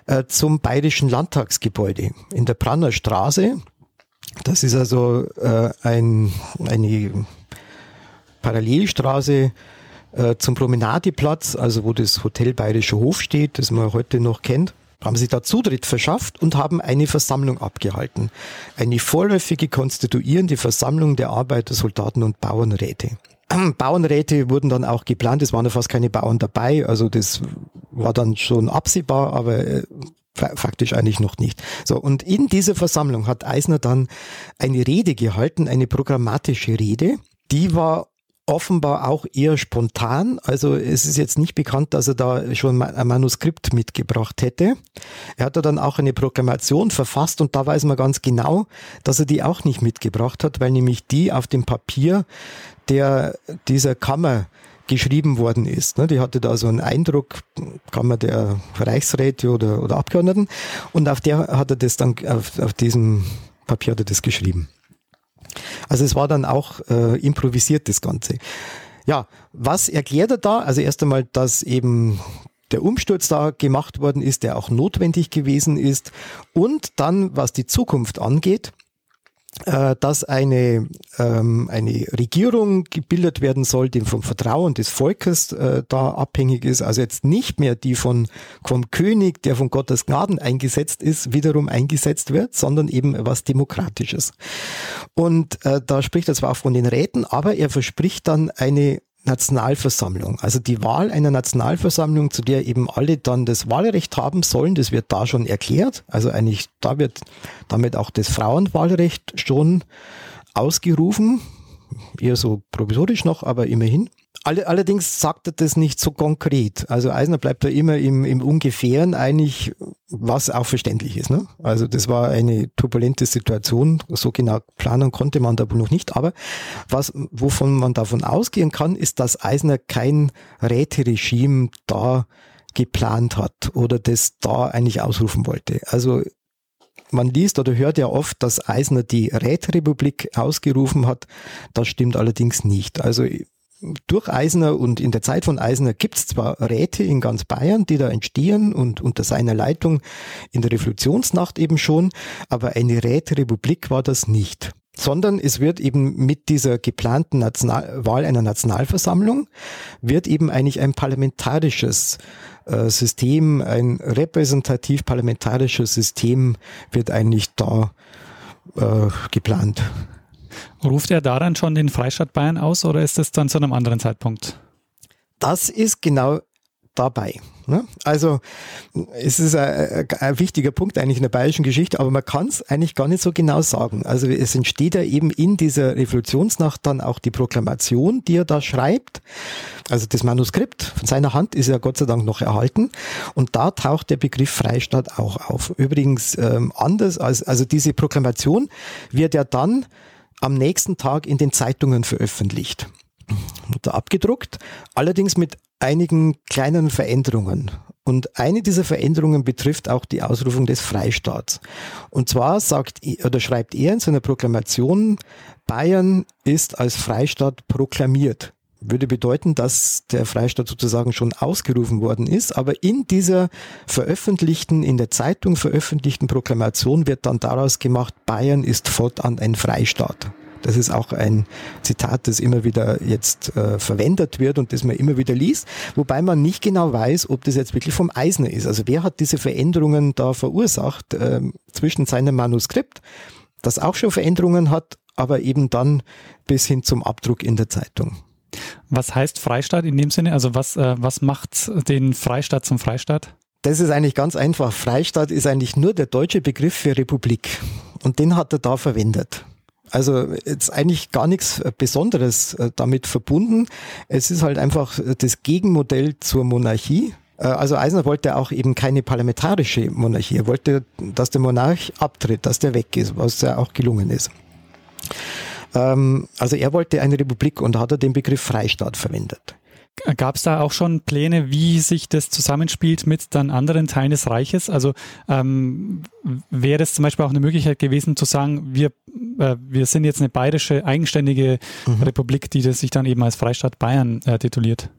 äh, zum Bayerischen Landtagsgebäude in der Branner Straße. Das ist also äh, ein, eine Parallelstraße äh, zum Promenadeplatz, also wo das Hotel Bayerischer Hof steht, das man heute noch kennt haben sie da Zutritt verschafft und haben eine Versammlung abgehalten. Eine vorläufige konstituierende Versammlung der Arbeiter, Soldaten und Bauernräte. Bauernräte wurden dann auch geplant, es waren ja fast keine Bauern dabei, also das war dann schon absehbar, aber äh, faktisch eigentlich noch nicht. So, und in dieser Versammlung hat Eisner dann eine Rede gehalten, eine programmatische Rede, die war offenbar auch eher spontan. Also es ist jetzt nicht bekannt, dass er da schon ein Manuskript mitgebracht hätte. Er hat da dann auch eine Proklamation verfasst und da weiß man ganz genau, dass er die auch nicht mitgebracht hat, weil nämlich die auf dem Papier der dieser Kammer geschrieben worden ist. Ne? Die hatte da so einen Eindruck, Kammer der Reichsräte oder, oder Abgeordneten und auf der hat er das dann, auf, auf diesem Papier hat er das geschrieben. Also es war dann auch äh, improvisiert, das Ganze. Ja, was erklärt er da? Also erst einmal, dass eben der Umsturz da gemacht worden ist, der auch notwendig gewesen ist. Und dann, was die Zukunft angeht, dass eine, ähm, eine Regierung gebildet werden soll, die vom Vertrauen des Volkes äh, da abhängig ist, also jetzt nicht mehr die von vom König, der von Gottes Gnaden eingesetzt ist, wiederum eingesetzt wird, sondern eben was Demokratisches. Und äh, da spricht er zwar von den Räten, aber er verspricht dann eine Nationalversammlung. Also die Wahl einer Nationalversammlung, zu der eben alle dann das Wahlrecht haben sollen, das wird da schon erklärt. Also eigentlich, da wird damit auch das Frauenwahlrecht schon ausgerufen. Eher so provisorisch noch, aber immerhin. Allerdings sagt er das nicht so konkret. Also Eisner bleibt da immer im, im Ungefähren eigentlich, was auch verständlich ist. Ne? Also das war eine turbulente Situation. So genau planen konnte man da wohl noch nicht. Aber was, wovon man davon ausgehen kann, ist, dass Eisner kein Räteregime da geplant hat oder das da eigentlich ausrufen wollte. Also man liest oder hört ja oft, dass Eisner die Räterepublik ausgerufen hat. Das stimmt allerdings nicht. Also durch Eisner und in der Zeit von Eisner gibt es zwar Räte in ganz Bayern, die da entstehen und unter seiner Leitung in der Revolutionsnacht eben schon, aber eine Räterepublik war das nicht sondern es wird eben mit dieser geplanten National Wahl einer Nationalversammlung wird eben eigentlich ein parlamentarisches äh, System, ein repräsentativ parlamentarisches System wird eigentlich da äh, geplant. Ruft er daran schon den Freistaat Bayern aus oder ist das dann zu einem anderen Zeitpunkt? Das ist genau dabei. Ne? Also es ist ein, ein, wichtiger Punkt eigentlich in der bayerischen Geschichte, aber man kann es eigentlich gar nicht so genau sagen. Also es entsteht ja eben in dieser Revolutionsnacht dann auch die Proklamation, die er da schreibt. Also das Manuskript von seiner Hand ist ja Gott sei Dank noch erhalten und da taucht der Begriff Freistaat auch auf. Übrigens ähm, anders als also diese Proklamation wird ja dann am nächsten Tag in den Zeitungen veröffentlicht oder abgedruckt, allerdings mit einigen kleinen Veränderungen. Und eine dieser Veränderungen betrifft auch die Ausrufung des Freistaats. Und zwar sagt oder schreibt er in seiner Proklamation, Bayern ist als Freistaat proklamiert würde bedeuten, dass der Freistaat sozusagen schon ausgerufen worden ist. Aber in dieser veröffentlichten, in der Zeitung veröffentlichten Proklamation wird dann daraus gemacht, Bayern ist fortan ein Freistaat. Das ist auch ein Zitat, das immer wieder jetzt äh, verwendet wird und das man immer wieder liest, wobei man nicht genau weiß, ob das jetzt wirklich vom Eisner ist. Also wer hat diese Veränderungen da verursacht äh, zwischen seinem Manuskript, das auch schon Veränderungen hat, aber eben dann bis hin zum Abdruck in der Zeitung. Was heißt Freistaat in dem Sinne? Also was, äh, was macht den Freistaat zum Freistaat? Das ist eigentlich ganz einfach. Freistaat ist eigentlich nur der deutsche Begriff für Republik. Und den hat er da verwendet. Also jetzt eigentlich gar nichts Besonderes äh, damit verbunden. Es ist halt einfach das Gegenmodell zur Monarchie. Äh, also Eisner wollte auch eben keine parlamentarische Monarchie. Er wollte, dass der Monarch abtritt, dass der weg ist, was ja auch gelungen ist. Ähm, also er wollte eine Republik und hat er den Begriff Freistaat verwendet. Gab es da auch schon Pläne, wie sich das zusammenspielt mit dann anderen Teilen des Reiches? Also ähm, wäre es zum Beispiel auch eine Möglichkeit gewesen zu sagen, wir, äh, wir sind jetzt eine bayerische eigenständige mhm. Republik, die das sich dann eben als Freistaat Bayern äh, tituliert?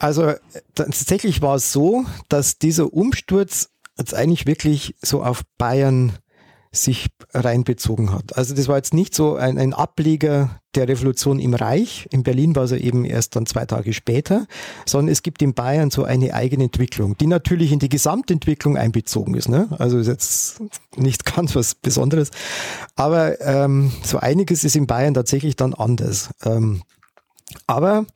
Also tatsächlich war es so, dass dieser Umsturz jetzt eigentlich wirklich so auf Bayern sich reinbezogen hat. Also das war jetzt nicht so ein, ein Ableger der Revolution im Reich. In Berlin war es eben erst dann zwei Tage später, sondern es gibt in Bayern so eine eigene Entwicklung, die natürlich in die Gesamtentwicklung einbezogen ist. Ne? Also ist jetzt nicht ganz was Besonderes, aber ähm, so einiges ist in Bayern tatsächlich dann anders. Ähm, aber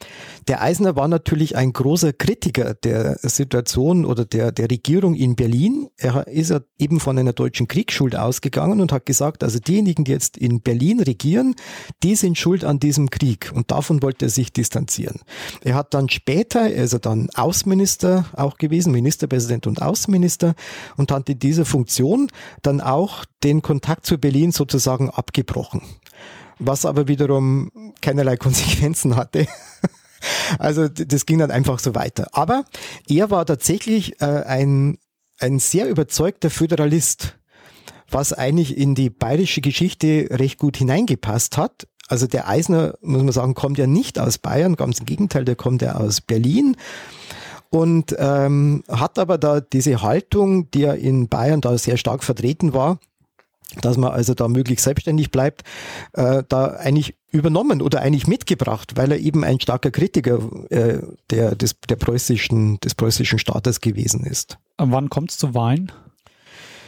der Eisner war natürlich ein großer Kritiker der Situation oder der, der Regierung in Berlin. Er ist ja eben von einer deutschen Kriegsschuld ausgegangen und hat gesagt, also diejenigen, die jetzt in Berlin regieren, die sind schuld an diesem Krieg. Und davon wollte er sich distanzieren. Er hat dann später, er ist er dann Außenminister auch gewesen, Ministerpräsident und Außenminister und hat in dieser Funktion dann auch den Kontakt zu Berlin sozusagen abgebrochen was aber wiederum keinerlei Konsequenzen hatte. Also das ging dann einfach so weiter. Aber er war tatsächlich äh, ein, ein sehr überzeugter Föderalist, was eigentlich in die bayerische Geschichte recht gut hineingepasst hat. Also der Eisner, muss man sagen, kommt ja nicht aus Bayern, ganz im Gegenteil, der kommt ja aus Berlin und ähm, hat aber da diese Haltung, die ja in Bayern da sehr stark vertreten war, dass man also da möglichst selbstständig bleibt, äh, da eigentlich übernommen oder eigentlich mitgebracht, weil er eben ein starker Kritiker äh, der, des, der preußischen, des preußischen Staates gewesen ist. Wann kommt es zu Wahlen?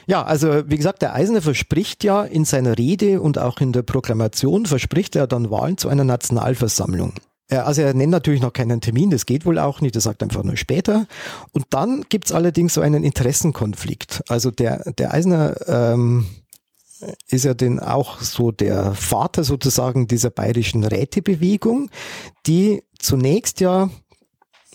Ja, also wie gesagt, der Eisner verspricht ja in seiner Rede und auch in der Proklamation, verspricht er dann Wahlen zu einer Nationalversammlung. Also er nennt natürlich noch keinen Termin, das geht wohl auch nicht, er sagt einfach nur später. Und dann gibt's allerdings so einen Interessenkonflikt. Also der, der Eisner ähm, ist ja denn auch so der Vater sozusagen dieser bayerischen Rätebewegung, die zunächst ja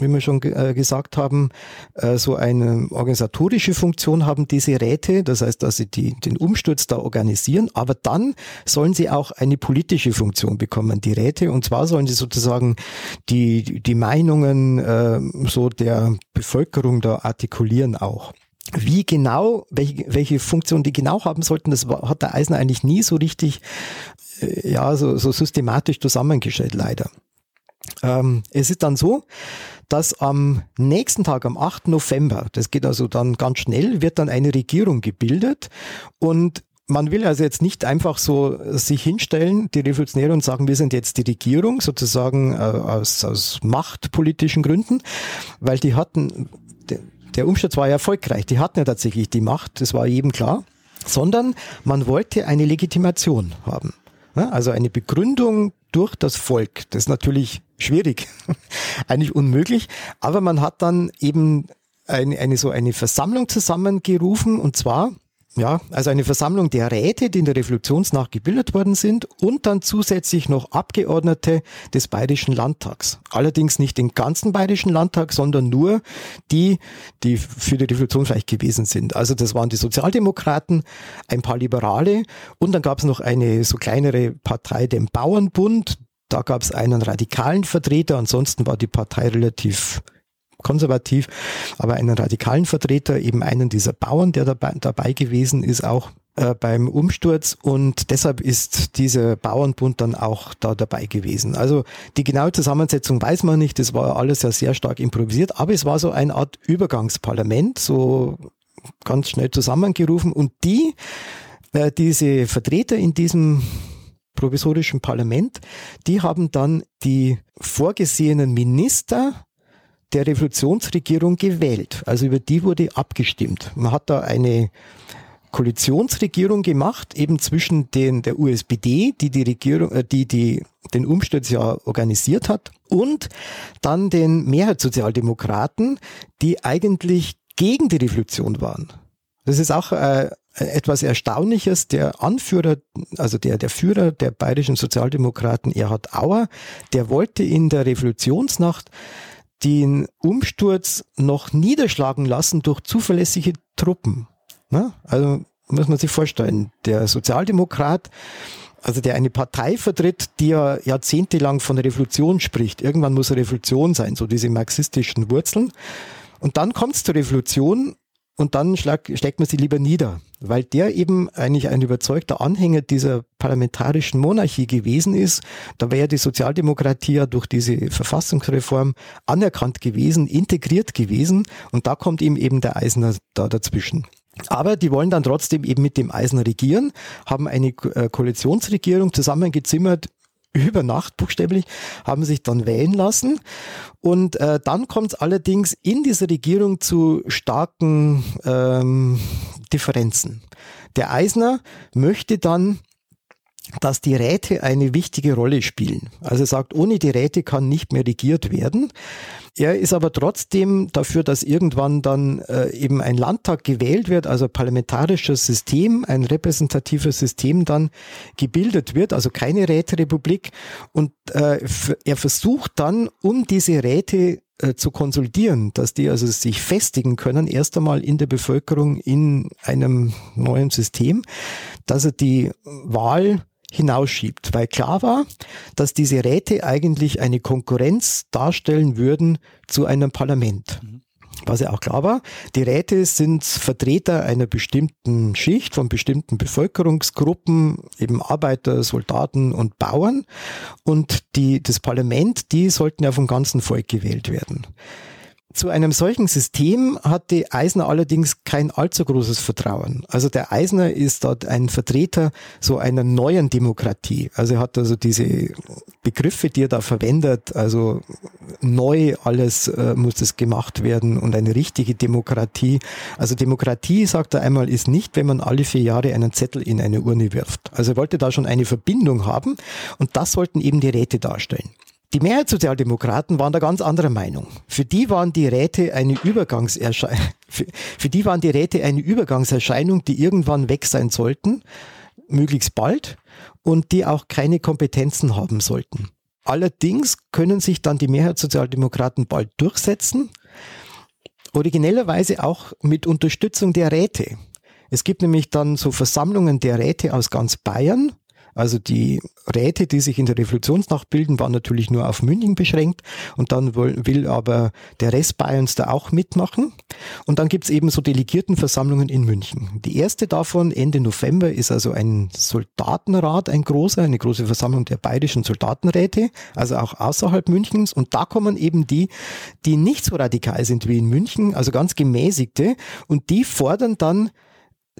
wie wir schon äh, gesagt haben, äh, so eine organisatorische Funktion haben diese Räte, das heißt, dass sie die, den Umsturz da organisieren, aber dann sollen sie auch eine politische Funktion bekommen, die Räte, und zwar sollen sie sozusagen die, die Meinungen äh, so der Bevölkerung da artikulieren auch. Wie genau, welche, welche Funktion die genau haben sollten, das hat der Eisner eigentlich nie so richtig, äh, ja, so, so systematisch zusammengestellt, leider. Ähm, es ist dann so, dass am nächsten Tag, am 8. November, das geht also dann ganz schnell, wird dann eine Regierung gebildet und man will also jetzt nicht einfach so sich hinstellen, die Revolutionäre, und sagen, wir sind jetzt die Regierung, sozusagen äh, aus, aus machtpolitischen Gründen, weil die hatten, der Umsturz war ja erfolgreich. Die hatten ja tatsächlich die Macht, das war jedem klar. Sondern man wollte eine Legitimation haben. Also eine Begründung durch das Volk. Das ist natürlich schwierig, eigentlich unmöglich. Aber man hat dann eben eine, eine so eine Versammlung zusammengerufen und zwar ja, also eine Versammlung der Räte, die in der Revolutionsnacht gebildet worden sind und dann zusätzlich noch Abgeordnete des Bayerischen Landtags. Allerdings nicht den ganzen Bayerischen Landtag, sondern nur die, die für die Revolution vielleicht gewesen sind. Also das waren die Sozialdemokraten, ein paar Liberale und dann gab es noch eine so kleinere Partei, den Bauernbund. Da gab es einen radikalen Vertreter, ansonsten war die Partei relativ konservativ, aber einen radikalen Vertreter, eben einen dieser Bauern, der dabei, dabei gewesen ist, auch äh, beim Umsturz. Und deshalb ist dieser Bauernbund dann auch da dabei gewesen. Also die genaue Zusammensetzung weiß man nicht, das war alles ja sehr stark improvisiert, aber es war so eine Art Übergangsparlament, so ganz schnell zusammengerufen. Und die, äh, diese Vertreter in diesem provisorischen Parlament, die haben dann die vorgesehenen Minister der Revolutionsregierung gewählt. Also über die wurde abgestimmt. Man hat da eine Koalitionsregierung gemacht, eben zwischen den, der USPD, die die Regierung, äh, die, die den Umsturz ja organisiert hat, und dann den Mehrheitssozialdemokraten, die eigentlich gegen die Revolution waren. Das ist auch äh, etwas Erstaunliches. Der Anführer, also der, der Führer der bayerischen Sozialdemokraten, Erhard Auer, der wollte in der Revolutionsnacht den Umsturz noch niederschlagen lassen durch zuverlässige Truppen. Ne? Also muss man sich vorstellen, der Sozialdemokrat also der eine Partei vertritt, die ja jahrzehntelang von Revolution spricht. Irgendwann muss Revolution sein, so diese marxistischen Wurzeln. Und dann kommt es zur Revolution und dann schlag, schlägt man sie lieber nieder, weil der eben eigentlich ein überzeugter Anhänger dieser parlamentarischen Monarchie gewesen ist. Da wäre die Sozialdemokratie ja durch diese Verfassungsreform anerkannt gewesen, integriert gewesen und da kommt ihm eben der Eisner da dazwischen. Aber die wollen dann trotzdem eben mit dem Eisen regieren, haben eine äh, Koalitionsregierung zusammengezimmert, über Nacht buchstäblich, haben sich dann wählen lassen. Und äh, dann kommt es allerdings in dieser Regierung zu starken ähm, Differenzen. Der Eisner möchte dann dass die Räte eine wichtige Rolle spielen. Also er sagt, ohne die Räte kann nicht mehr regiert werden. Er ist aber trotzdem dafür, dass irgendwann dann äh, eben ein Landtag gewählt wird, also parlamentarisches System, ein repräsentatives System dann gebildet wird, also keine Räterepublik. Und äh, er versucht dann, um diese Räte äh, zu konsolidieren, dass die also sich festigen können, erst einmal in der Bevölkerung in einem neuen System, dass er die Wahl hinausschiebt, weil klar war, dass diese Räte eigentlich eine Konkurrenz darstellen würden zu einem Parlament. Mhm. Was ja auch klar war, die Räte sind Vertreter einer bestimmten Schicht von bestimmten Bevölkerungsgruppen, eben Arbeiter, Soldaten und Bauern. Und die, das Parlament, die sollten ja vom ganzen Volk gewählt werden. Zu einem solchen System hatte Eisner allerdings kein allzu großes Vertrauen. Also der Eisner ist dort ein Vertreter so einer neuen Demokratie. Also er hat also diese Begriffe, die er da verwendet, also neu alles äh, muss es gemacht werden und eine richtige Demokratie. Also Demokratie, sagt er einmal, ist nicht, wenn man alle vier Jahre einen Zettel in eine Urne wirft. Also er wollte da schon eine Verbindung haben und das sollten eben die Räte darstellen. Die Mehrheitssozialdemokraten waren da ganz anderer Meinung. Für die waren die Räte eine Übergangserscheinung, für, für die waren die Räte eine Übergangserscheinung, die irgendwann weg sein sollten, möglichst bald, und die auch keine Kompetenzen haben sollten. Allerdings können sich dann die Mehrheitssozialdemokraten bald durchsetzen, originellerweise auch mit Unterstützung der Räte. Es gibt nämlich dann so Versammlungen der Räte aus ganz Bayern, also die Räte, die sich in der Revolutionsnacht bilden, waren natürlich nur auf München beschränkt und dann will aber der Rest Bayerns da auch mitmachen. Und dann gibt's eben so Delegiertenversammlungen in München. Die erste davon Ende November ist also ein Soldatenrat, ein großer, eine große Versammlung der bayerischen Soldatenräte, also auch außerhalb Münchens. Und da kommen eben die, die nicht so radikal sind wie in München, also ganz gemäßigte, und die fordern dann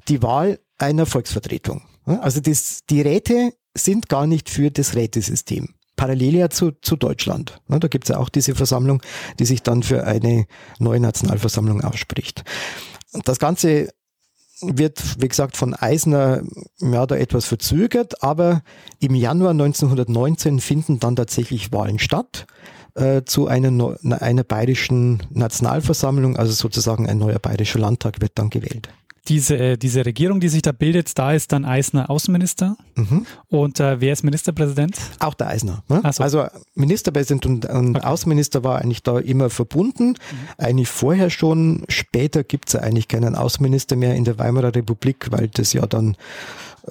die Wahl einer Volksvertretung. Also das, die Räte sind gar nicht für das Rätesystem. Parallel ja zu, zu Deutschland. Da gibt es ja auch diese Versammlung, die sich dann für eine neue Nationalversammlung ausspricht. Das Ganze wird, wie gesagt, von Eisner ja, da etwas verzögert, aber im Januar 1919 finden dann tatsächlich Wahlen statt äh, zu einer, einer bayerischen Nationalversammlung, also sozusagen ein neuer bayerischer Landtag wird dann gewählt diese, äh, diese Regierung, die sich da bildet, da ist dann Eisner Außenminister. Mhm. Und äh, wer ist Ministerpräsident? Auch der Eisner. Ne? So. Also Ministerpräsident und, und okay. Außenminister war eigentlich da immer verbunden. Mhm. Eigentlich vorher schon. Später gibt es ja eigentlich keinen Außenminister mehr in der Weimarer Republik, weil das ja dann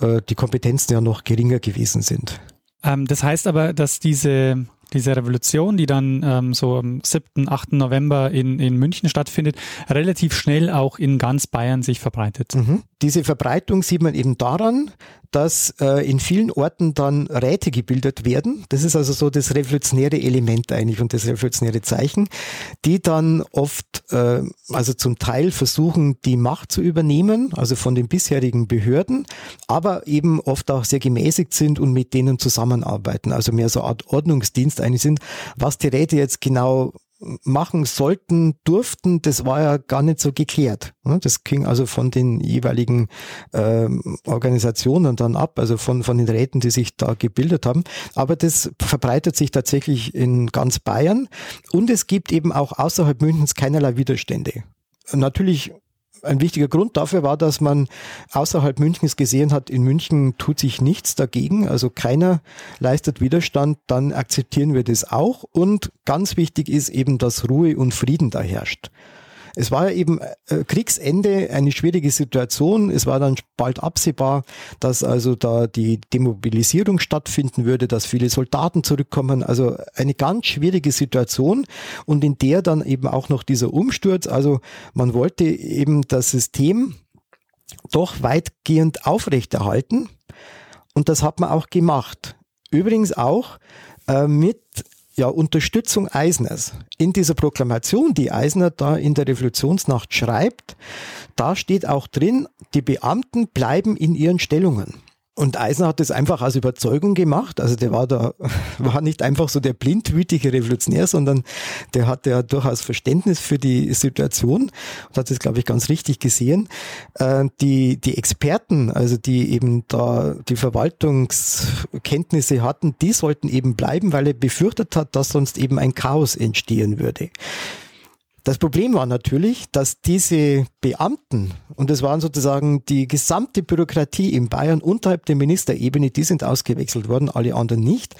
äh, die Kompetenzen ja noch geringer gewesen sind. Ähm, das heißt aber, dass diese diese Revolution, die dann ähm, so am 7., 8. November in, in München stattfindet, relativ schnell auch in ganz Bayern sich verbreitet. Mhm. Diese Verbreitung sieht man eben daran, dass äh, in vielen Orten dann Räte gebildet werden. Das ist also so das revolutionäre Element eigentlich und das revolutionäre Zeichen, die dann oft, äh, also zum Teil versuchen, die Macht zu übernehmen, also von den bisherigen Behörden, aber eben oft auch sehr gemäßigt sind und mit denen zusammenarbeiten, also mehr so Art Ordnungsdienst eigentlich sind. Was die Räte jetzt genau machen sollten, durften, das war ja gar nicht so geklärt. Ne? Das ging also von den jeweiligen ähm, Organisationen dann ab, also von, von den Räten, die sich da gebildet haben. Aber das verbreitet sich tatsächlich in ganz Bayern und es gibt eben auch außerhalb Münchens keinerlei Widerstände. Natürlich ein wichtiger Grund dafür war, dass man außerhalb Münchens gesehen hat, in München tut sich nichts dagegen, also keiner leistet Widerstand, dann akzeptieren wir das auch. Und ganz wichtig ist eben, dass Ruhe und Frieden da herrscht. Es war ja eben äh, Kriegsende, eine schwierige Situation. Es war dann bald absehbar, dass also da die Demobilisierung stattfinden würde, dass viele Soldaten zurückkommen. Also eine ganz schwierige Situation und in der dann eben auch noch dieser Umsturz. Also man wollte eben das System doch weitgehend aufrechterhalten und das hat man auch gemacht. Übrigens auch äh, mit ja, Unterstützung Eisners. In dieser Proklamation, die Eisner da in der Revolutionsnacht schreibt, da steht auch drin, die Beamten bleiben in ihren Stellungen. Und Eisner hat das einfach aus Überzeugung gemacht. Also der war da, war nicht einfach so der blindwütige Revolutionär, sondern der hatte ja durchaus Verständnis für die Situation und hat das, glaube ich, ganz richtig gesehen. Äh, die, die Experten, also die eben da die Verwaltungskenntnisse hatten, die sollten eben bleiben, weil er befürchtet hat, dass sonst eben ein Chaos entstehen würde. Das Problem war natürlich, dass diese Beamten, und das waren sozusagen die gesamte Bürokratie in Bayern unterhalb der Ministerebene, die sind ausgewechselt worden, alle anderen nicht,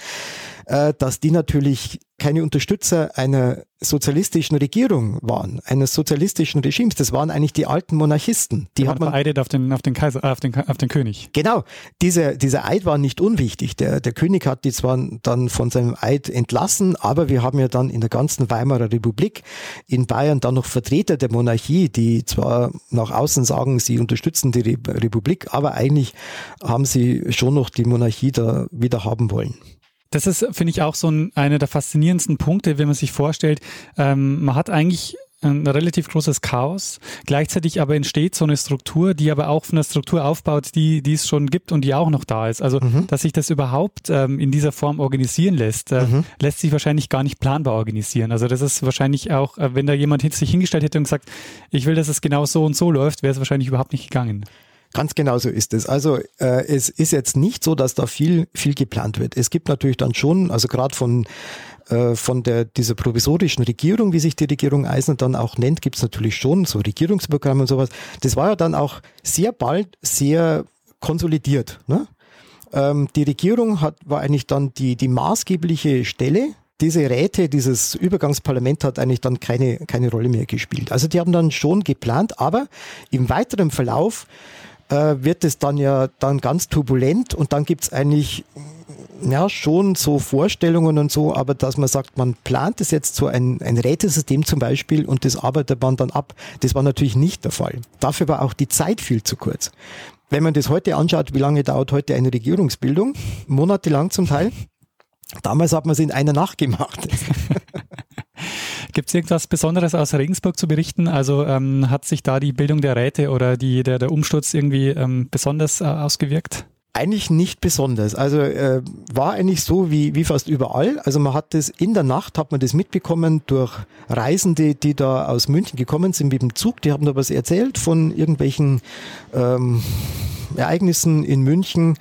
äh, dass die natürlich keine Unterstützer einer sozialistischen Regierung waren, eines sozialistischen Regimes. Das waren eigentlich die alten Monarchisten. Die, hat man vereidet auf den, auf den Kaiser, auf den, auf den König. Genau. Dieser, dieser Eid war nicht unwichtig. Der, der König hat die zwar dann von seinem Eid entlassen, aber wir haben ja dann in der ganzen Weimarer Republik in Bayern dann noch Vertreter der Monarchie, die zwar nach außen sagen, sie unterstützen die Republik, aber eigentlich haben sie schon noch die Monarchie da wieder haben wollen. Das ist, finde ich, auch so ein, einer der faszinierendsten Punkte, wenn man sich vorstellt, ähm, man hat eigentlich ein relativ großes Chaos. Gleichzeitig aber entsteht so eine Struktur, die aber auch von der Struktur aufbaut, die, die es schon gibt und die auch noch da ist. Also, mhm. dass sich das überhaupt ähm, in dieser Form organisieren lässt, äh, mhm. lässt sich wahrscheinlich gar nicht planbar organisieren. Also, das ist wahrscheinlich auch, äh, wenn da jemand sich hingestellt hätte und gesagt, ich will, dass es genau so und so läuft, wäre es wahrscheinlich überhaupt nicht gegangen. Ganz genau so ist es. Also äh, es ist jetzt nicht so, dass da viel viel geplant wird. Es gibt natürlich dann schon, also gerade von äh, von der dieser provisorischen Regierung, wie sich die Regierung Eisen dann auch nennt, gibt es natürlich schon so Regierungsprogramme und sowas. Das war ja dann auch sehr bald sehr konsolidiert. Ne? Ähm, die Regierung hat war eigentlich dann die die maßgebliche Stelle diese Räte, dieses Übergangsparlament hat eigentlich dann keine, keine Rolle mehr gespielt. Also die haben dann schon geplant, aber im weiteren Verlauf äh, wird es dann ja dann ganz turbulent und dann gibt es eigentlich ja schon so Vorstellungen und so, aber dass man sagt, man plant es jetzt so ein, ein Rätesystem zum Beispiel und das arbeitet man dann ab, das war natürlich nicht der Fall. Dafür war auch die Zeit viel zu kurz. Wenn man das heute anschaut, wie lange dauert heute eine Regierungsbildung? Monatelang zum Teil. Damals hat man es in einer Nacht gemacht. Gibt es irgendwas Besonderes aus Regensburg zu berichten? Also ähm, hat sich da die Bildung der Räte oder die, der, der Umsturz irgendwie ähm, besonders äh, ausgewirkt? Eigentlich nicht besonders. Also äh, war eigentlich so wie, wie fast überall. Also man hat das in der Nacht hat man das mitbekommen durch Reisende, die da aus München gekommen sind mit dem Zug. Die haben da was erzählt von irgendwelchen ähm, Ereignissen in München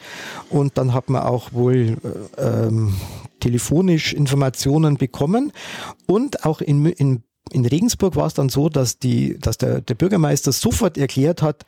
und dann hat man auch wohl äh, ähm, telefonisch Informationen bekommen und auch in, in in Regensburg war es dann so, dass, die, dass der, der Bürgermeister sofort erklärt hat,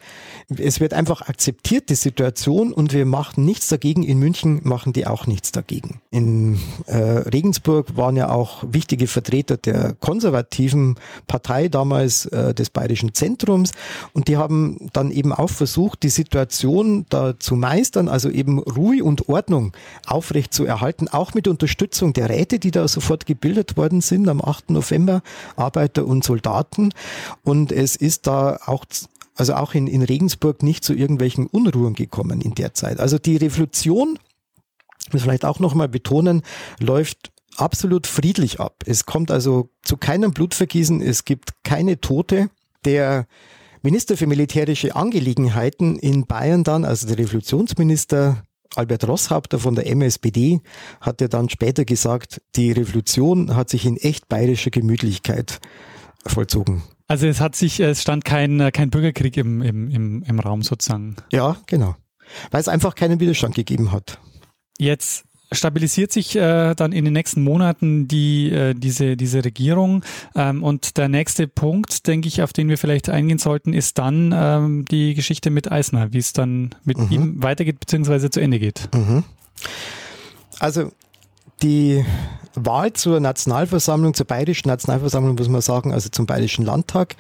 es wird einfach akzeptiert, die Situation, und wir machen nichts dagegen. In München machen die auch nichts dagegen. In äh, Regensburg waren ja auch wichtige Vertreter der konservativen Partei damals äh, des Bayerischen Zentrums und die haben dann eben auch versucht, die Situation da zu meistern, also eben Ruhe und Ordnung aufrecht zu erhalten, auch mit Unterstützung der Räte, die da sofort gebildet worden sind am 8. November Arbeiter und Soldaten. Und es ist da auch also auch in, in Regensburg nicht zu irgendwelchen Unruhen gekommen in der Zeit. Also die Revolution, muss vielleicht auch nochmal betonen, läuft absolut friedlich ab. Es kommt also zu keinem Blutvergießen, es gibt keine Tote. Der Minister für militärische Angelegenheiten in Bayern dann, also der Revolutionsminister Albert Rosshaupter von der MSPD hat ja dann später gesagt, die Revolution hat sich in echt bayerischer Gemütlichkeit vollzogen. Also es hat sich, es stand kein, kein Bürgerkrieg im, im, im, im Raum sozusagen. Ja, genau. Weil es einfach keinen Widerstand gegeben hat. Jetzt stabilisiert sich äh, dann in den nächsten Monaten die, äh, diese, diese Regierung. Ähm, und der nächste Punkt, denke ich, auf den wir vielleicht eingehen sollten, ist dann ähm, die Geschichte mit Eisner, wie es dann mit mhm. ihm weitergeht bzw. zu Ende geht. Mhm. Also die Wahl zur Nationalversammlung, zur bayerischen Nationalversammlung, muss man sagen, also zum bayerischen Landtag,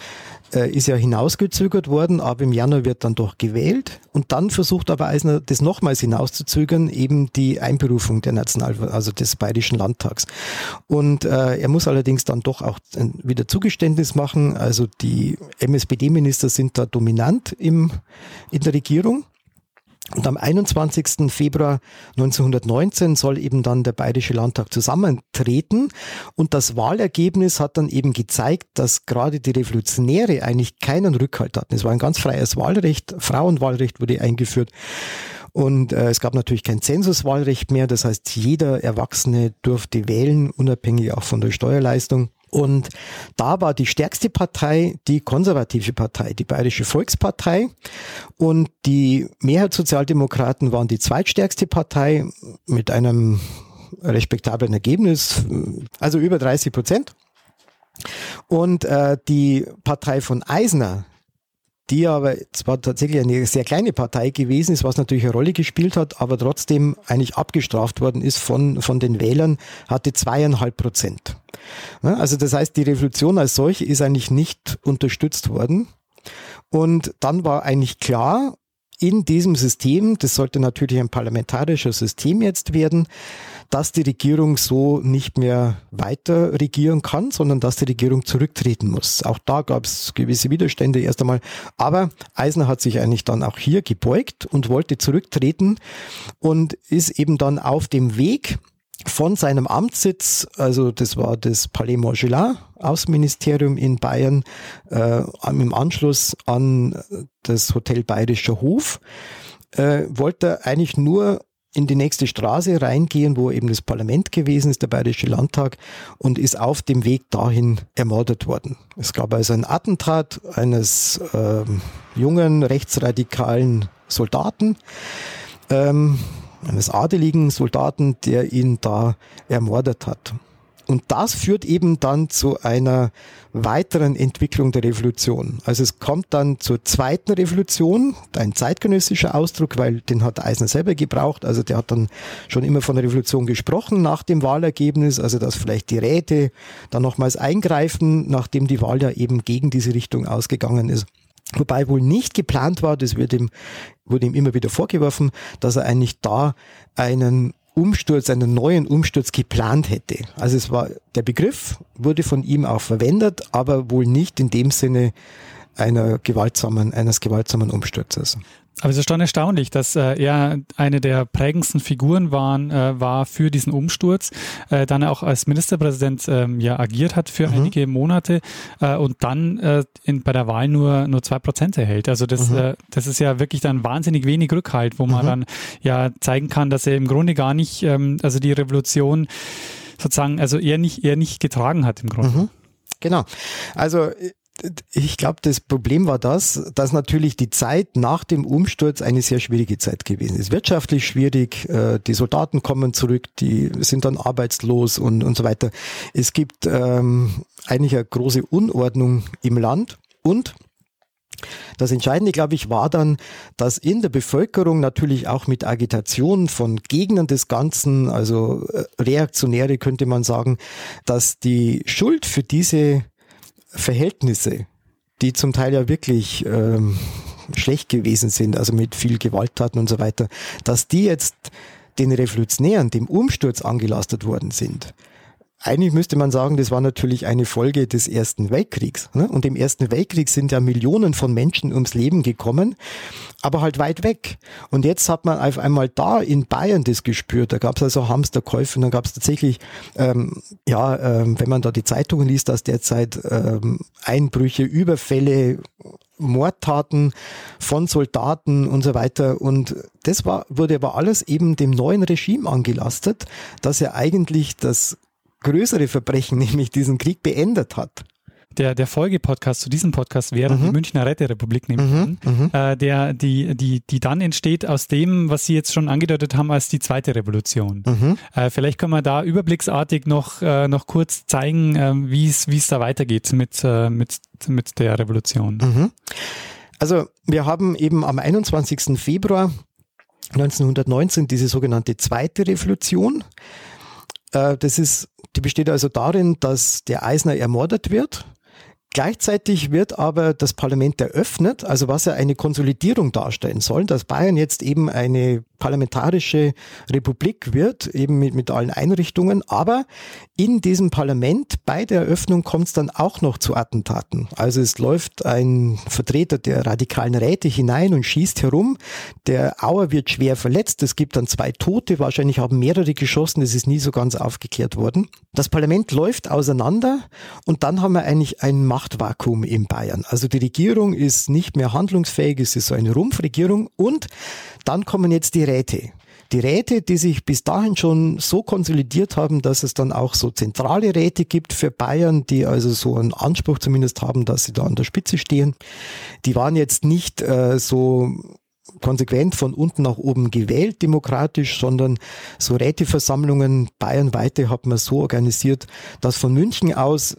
äh, ist ja hinausgezögert worden, aber im Januar wird dann doch gewählt. Und dann versucht aber Eisner, das nochmals hinauszuzögern, eben die Einberufung der National, also des bayerischen Landtags. Und äh, er muss allerdings dann doch auch wieder Zugeständnis machen. Also die MSPD-Minister sind da dominant im, in der Regierung. Und am 21. Februar 1919 soll eben dann der Bayerische Landtag zusammentreten. Und das Wahlergebnis hat dann eben gezeigt, dass gerade die Revolutionäre eigentlich keinen Rückhalt hatten. Es war ein ganz freies Wahlrecht. Frauenwahlrecht wurde eingeführt. Und äh, es gab natürlich kein Zensuswahlrecht mehr. Das heißt, jeder Erwachsene durfte wählen, unabhängig auch von der Steuerleistung. Und da war die stärkste Partei die konservative Partei, die Bayerische Volkspartei. Und die Mehrheitssozialdemokraten waren die zweitstärkste Partei mit einem respektablen Ergebnis, also über 30 Prozent. Und äh, die Partei von Eisner, die aber zwar tatsächlich eine sehr kleine Partei gewesen ist, was natürlich eine Rolle gespielt hat, aber trotzdem eigentlich abgestraft worden ist von, von den Wählern, hatte zweieinhalb Prozent. Also das heißt, die Revolution als solche ist eigentlich nicht unterstützt worden. Und dann war eigentlich klar, in diesem System, das sollte natürlich ein parlamentarisches System jetzt werden, dass die Regierung so nicht mehr weiter regieren kann, sondern dass die Regierung zurücktreten muss. Auch da gab es gewisse Widerstände erst einmal. Aber Eisner hat sich eigentlich dann auch hier gebeugt und wollte zurücktreten und ist eben dann auf dem Weg von seinem Amtssitz, also das war das Palais Montgelat, Außenministerium in Bayern, äh, im Anschluss an das Hotel Bayerischer Hof, äh, wollte er eigentlich nur in die nächste Straße reingehen, wo eben das Parlament gewesen ist, der Bayerische Landtag, und ist auf dem Weg dahin ermordet worden. Es gab also ein Attentat eines äh, jungen rechtsradikalen Soldaten, ähm, eines adeligen Soldaten, der ihn da ermordet hat. Und das führt eben dann zu einer weiteren Entwicklung der Revolution. Also es kommt dann zur zweiten Revolution, ein zeitgenössischer Ausdruck, weil den hat Eisner selber gebraucht. Also der hat dann schon immer von Revolution gesprochen nach dem Wahlergebnis, also dass vielleicht die Räte dann nochmals eingreifen, nachdem die Wahl ja eben gegen diese Richtung ausgegangen ist. Wobei wohl nicht geplant war, das wird ihm, wurde ihm immer wieder vorgeworfen, dass er eigentlich da einen Umsturz, einen neuen Umsturz geplant hätte. Also es war, der Begriff wurde von ihm auch verwendet, aber wohl nicht in dem Sinne einer gewaltsamen, eines gewaltsamen Umsturzes. Aber es ist schon erstaunlich, dass äh, er eine der prägendsten Figuren waren, äh, war für diesen Umsturz, äh, dann auch als Ministerpräsident ähm, ja agiert hat für mhm. einige Monate äh, und dann äh, in, bei der Wahl nur nur zwei Prozent erhält. Also das mhm. äh, das ist ja wirklich dann wahnsinnig wenig Rückhalt, wo man mhm. dann ja zeigen kann, dass er im Grunde gar nicht, ähm, also die Revolution sozusagen, also eher nicht eher nicht getragen hat im Grunde. Mhm. Genau. Also ich glaube, das Problem war das, dass natürlich die Zeit nach dem Umsturz eine sehr schwierige Zeit gewesen ist. Wirtschaftlich schwierig, äh, die Soldaten kommen zurück, die sind dann arbeitslos und, und so weiter. Es gibt ähm, eigentlich eine große Unordnung im Land und das Entscheidende, glaube ich, war dann, dass in der Bevölkerung natürlich auch mit Agitation von Gegnern des Ganzen, also äh, Reaktionäre könnte man sagen, dass die Schuld für diese Verhältnisse, die zum Teil ja wirklich ähm, schlecht gewesen sind, also mit viel Gewalttaten und so weiter, dass die jetzt den Revolutionären, dem Umsturz angelastet worden sind, eigentlich müsste man sagen, das war natürlich eine Folge des Ersten Weltkriegs. Ne? Und im Ersten Weltkrieg sind ja Millionen von Menschen ums Leben gekommen, aber halt weit weg. Und jetzt hat man auf einmal da in Bayern das gespürt. Da gab es also Hamsterkäufe und dann gab es tatsächlich, ähm, ja, ähm, wenn man da die Zeitungen liest, dass derzeit ähm, Einbrüche, Überfälle, Mordtaten von Soldaten und so weiter. Und das war, wurde aber alles eben dem neuen Regime angelastet, dass er eigentlich das größere Verbrechen, nämlich diesen Krieg beendet hat. Der, der Folgepodcast zu diesem Podcast wäre mhm. die Münchner Räterepublik, nämlich, mhm. mhm. äh, der, die, die, die dann entsteht aus dem, was Sie jetzt schon angedeutet haben, als die zweite Revolution. Mhm. Äh, vielleicht können wir da überblicksartig noch, äh, noch kurz zeigen, äh, wie es wie es da weitergeht mit, äh, mit, mit der Revolution. Mhm. Also wir haben eben am 21. Februar 1919 diese sogenannte zweite Revolution. Äh, das ist, die besteht also darin, dass der Eisner ermordet wird. Gleichzeitig wird aber das Parlament eröffnet, also was ja eine Konsolidierung darstellen soll, dass Bayern jetzt eben eine parlamentarische Republik wird, eben mit, mit allen Einrichtungen. Aber in diesem Parlament bei der Eröffnung kommt es dann auch noch zu Attentaten. Also es läuft ein Vertreter der radikalen Räte hinein und schießt herum. Der Auer wird schwer verletzt. Es gibt dann zwei Tote. Wahrscheinlich haben mehrere geschossen. Es ist nie so ganz aufgeklärt worden. Das Parlament läuft auseinander und dann haben wir eigentlich ein Machtvakuum in Bayern. Also die Regierung ist nicht mehr handlungsfähig. Es ist so eine Rumpfregierung und dann kommen jetzt die Räte. Die Räte, die sich bis dahin schon so konsolidiert haben, dass es dann auch so zentrale Räte gibt für Bayern, die also so einen Anspruch zumindest haben, dass sie da an der Spitze stehen, die waren jetzt nicht äh, so konsequent von unten nach oben gewählt, demokratisch, sondern so Räteversammlungen bayernweite hat man so organisiert, dass von München aus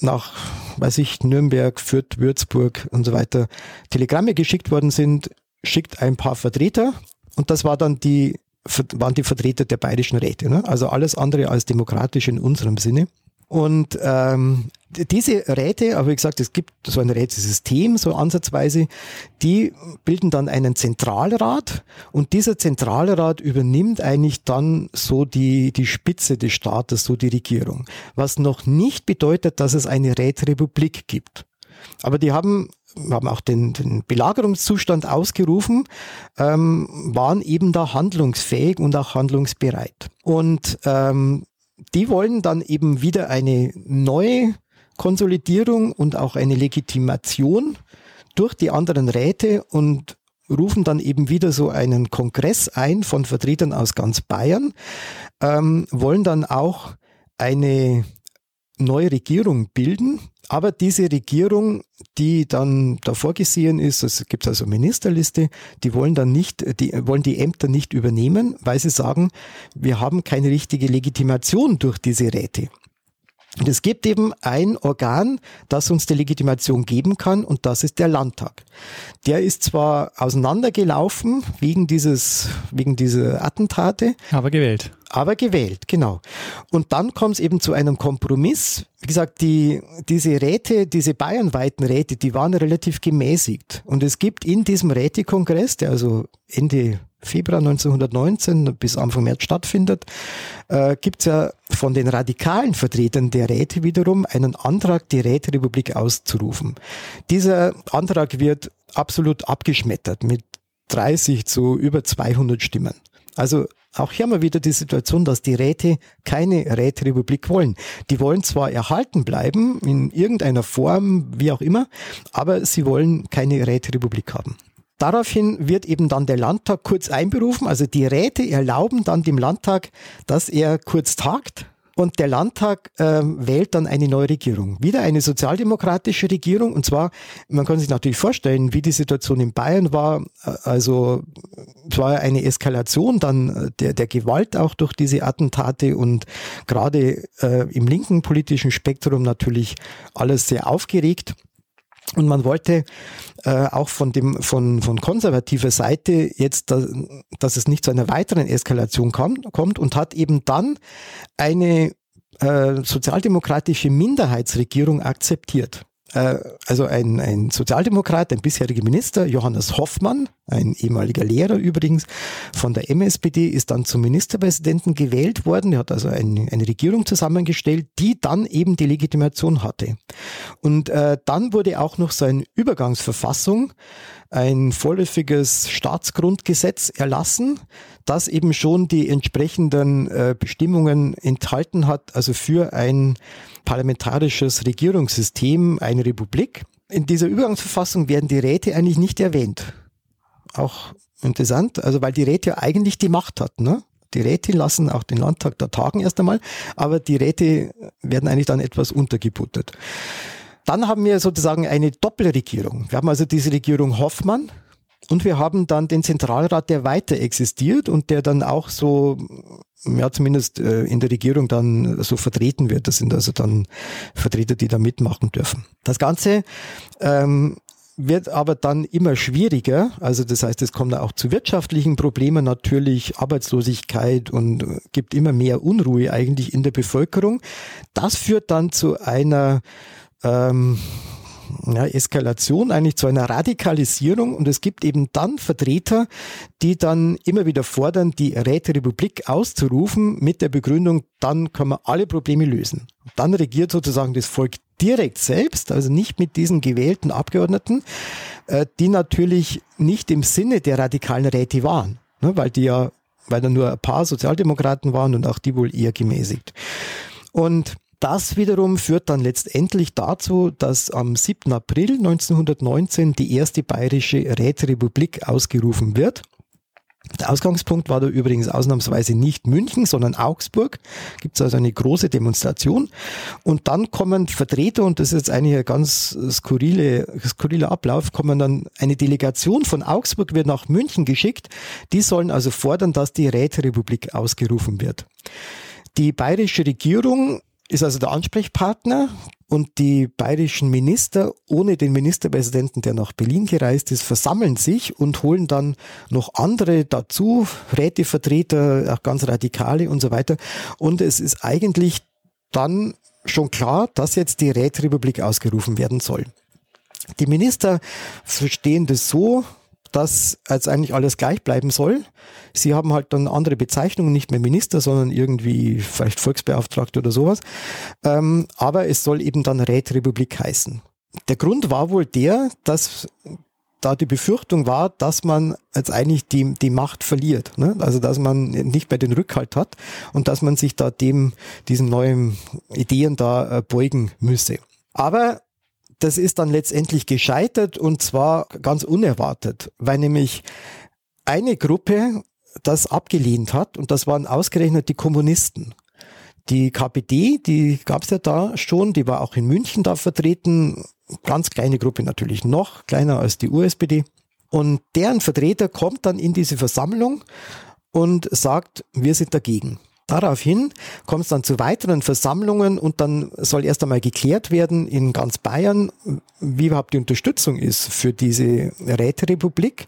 nach, weiß ich, Nürnberg, Fürth, Würzburg und so weiter Telegramme geschickt worden sind, schickt ein paar Vertreter und das war dann die, waren die Vertreter der bayerischen Räte. Ne? Also alles andere als demokratisch in unserem Sinne. Und ähm, diese Räte, aber wie gesagt, es gibt so ein Rätesystem, so ansatzweise, die bilden dann einen Zentralrat und dieser Zentralrat übernimmt eigentlich dann so die, die Spitze des Staates, so die Regierung. Was noch nicht bedeutet, dass es eine Räterepublik gibt. Aber die haben haben auch den, den Belagerungszustand ausgerufen, ähm, waren eben da handlungsfähig und auch handlungsbereit. Und ähm, die wollen dann eben wieder eine neue Konsolidierung und auch eine Legitimation durch die anderen Räte und rufen dann eben wieder so einen Kongress ein von Vertretern aus ganz Bayern, ähm, wollen dann auch eine neue Regierung bilden. Aber diese Regierung, die dann da vorgesehen ist, es gibt also Ministerliste, die wollen dann nicht, die wollen die Ämter nicht übernehmen, weil sie sagen, wir haben keine richtige Legitimation durch diese Räte. Und es gibt eben ein Organ, das uns die Legitimation geben kann, und das ist der Landtag. Der ist zwar auseinandergelaufen wegen dieses, wegen dieser Attentate. Aber gewählt. Aber gewählt, genau. Und dann kommt es eben zu einem Kompromiss. Wie gesagt, die, diese Räte, diese bayernweiten Räte, die waren relativ gemäßigt. Und es gibt in diesem Rätekongress, der also Ende Februar 1919 bis Anfang März stattfindet, äh, gibt es ja von den radikalen Vertretern der Räte wiederum einen Antrag, die Räterepublik auszurufen. Dieser Antrag wird absolut abgeschmettert mit 30 zu über 200 Stimmen. Also auch hier haben wir wieder die Situation, dass die Räte keine Räterepublik wollen. Die wollen zwar erhalten bleiben, in irgendeiner Form, wie auch immer, aber sie wollen keine Räterepublik haben. Daraufhin wird eben dann der Landtag kurz einberufen. Also die Räte erlauben dann dem Landtag, dass er kurz tagt. Und der Landtag äh, wählt dann eine neue Regierung. Wieder eine sozialdemokratische Regierung. Und zwar, man kann sich natürlich vorstellen, wie die Situation in Bayern war. Also es war eine Eskalation dann der, der Gewalt auch durch diese Attentate und gerade äh, im linken politischen Spektrum natürlich alles sehr aufgeregt. Und man wollte äh, auch von dem von von konservativer Seite jetzt, da, dass es nicht zu einer weiteren Eskalation kam, kommt und hat eben dann eine äh, sozialdemokratische Minderheitsregierung akzeptiert. Äh, also ein, ein Sozialdemokrat, ein bisheriger Minister, Johannes Hoffmann, ein ehemaliger Lehrer übrigens von der MSPD, ist dann zum Ministerpräsidenten gewählt worden. Er hat also eine, eine Regierung zusammengestellt, die dann eben die Legitimation hatte. Und äh, dann wurde auch noch so eine Übergangsverfassung, ein vorläufiges Staatsgrundgesetz erlassen, das eben schon die entsprechenden äh, Bestimmungen enthalten hat, also für ein parlamentarisches Regierungssystem, eine Republik. In dieser Übergangsverfassung werden die Räte eigentlich nicht erwähnt. Auch interessant, also weil die Räte ja eigentlich die Macht hatten. Ne? Die Räte lassen auch den Landtag da tagen erst einmal, aber die Räte werden eigentlich dann etwas untergebuttert. Dann haben wir sozusagen eine Doppelregierung. Wir haben also diese Regierung Hoffmann, und wir haben dann den Zentralrat, der weiter existiert und der dann auch so, ja zumindest äh, in der Regierung dann so vertreten wird. Das sind also dann Vertreter, die da mitmachen dürfen. Das Ganze ähm, wird aber dann immer schwieriger. Also das heißt, es kommt auch zu wirtschaftlichen Problemen natürlich, Arbeitslosigkeit und gibt immer mehr Unruhe eigentlich in der Bevölkerung. Das führt dann zu einer ähm, ja, Eskalation, eigentlich zu einer Radikalisierung. Und es gibt eben dann Vertreter, die dann immer wieder fordern, die Räterepublik auszurufen mit der Begründung, dann können wir alle Probleme lösen. Dann regiert sozusagen das Volk direkt selbst, also nicht mit diesen gewählten Abgeordneten, äh, die natürlich nicht im Sinne der radikalen Räte waren, ne, weil die ja, weil da nur ein paar Sozialdemokraten waren und auch die wohl eher gemäßigt. Und das wiederum führt dann letztendlich dazu, dass am 7. April 1919 die erste bayerische Räterepublik ausgerufen wird. Der Ausgangspunkt war da übrigens ausnahmsweise nicht München, sondern Augsburg. Gibt es also eine große Demonstration. Und dann kommen Vertreter, und das ist jetzt eigentlich ein ganz skurrile, skurriler Ablauf, kommen dann eine Delegation von Augsburg wird nach München geschickt. Die sollen also fordern, dass die Räterepublik ausgerufen wird. Die bayerische Regierung ist also der Ansprechpartner und die bayerischen Minister ohne den Ministerpräsidenten, der nach Berlin gereist ist, versammeln sich und holen dann noch andere dazu, Rätevertreter, auch ganz Radikale und so weiter. Und es ist eigentlich dann schon klar, dass jetzt die Räterepublik ausgerufen werden soll. Die Minister verstehen das so, dass als eigentlich alles gleich bleiben soll. Sie haben halt dann andere Bezeichnungen, nicht mehr Minister, sondern irgendwie vielleicht Volksbeauftragte oder sowas. Ähm, aber es soll eben dann Räterepublik heißen. Der Grund war wohl der, dass da die Befürchtung war, dass man jetzt eigentlich die, die Macht verliert. Ne? Also dass man nicht mehr den Rückhalt hat und dass man sich da dem, diesen neuen Ideen da äh, beugen müsse. Aber das ist dann letztendlich gescheitert und zwar ganz unerwartet, weil nämlich eine Gruppe das abgelehnt hat und das waren ausgerechnet die Kommunisten. Die KPD, die gab es ja da schon, die war auch in München da vertreten, ganz kleine Gruppe natürlich, noch kleiner als die USPD. Und deren Vertreter kommt dann in diese Versammlung und sagt, wir sind dagegen. Daraufhin kommt es dann zu weiteren Versammlungen und dann soll erst einmal geklärt werden in ganz Bayern, wie überhaupt die Unterstützung ist für diese Räterepublik.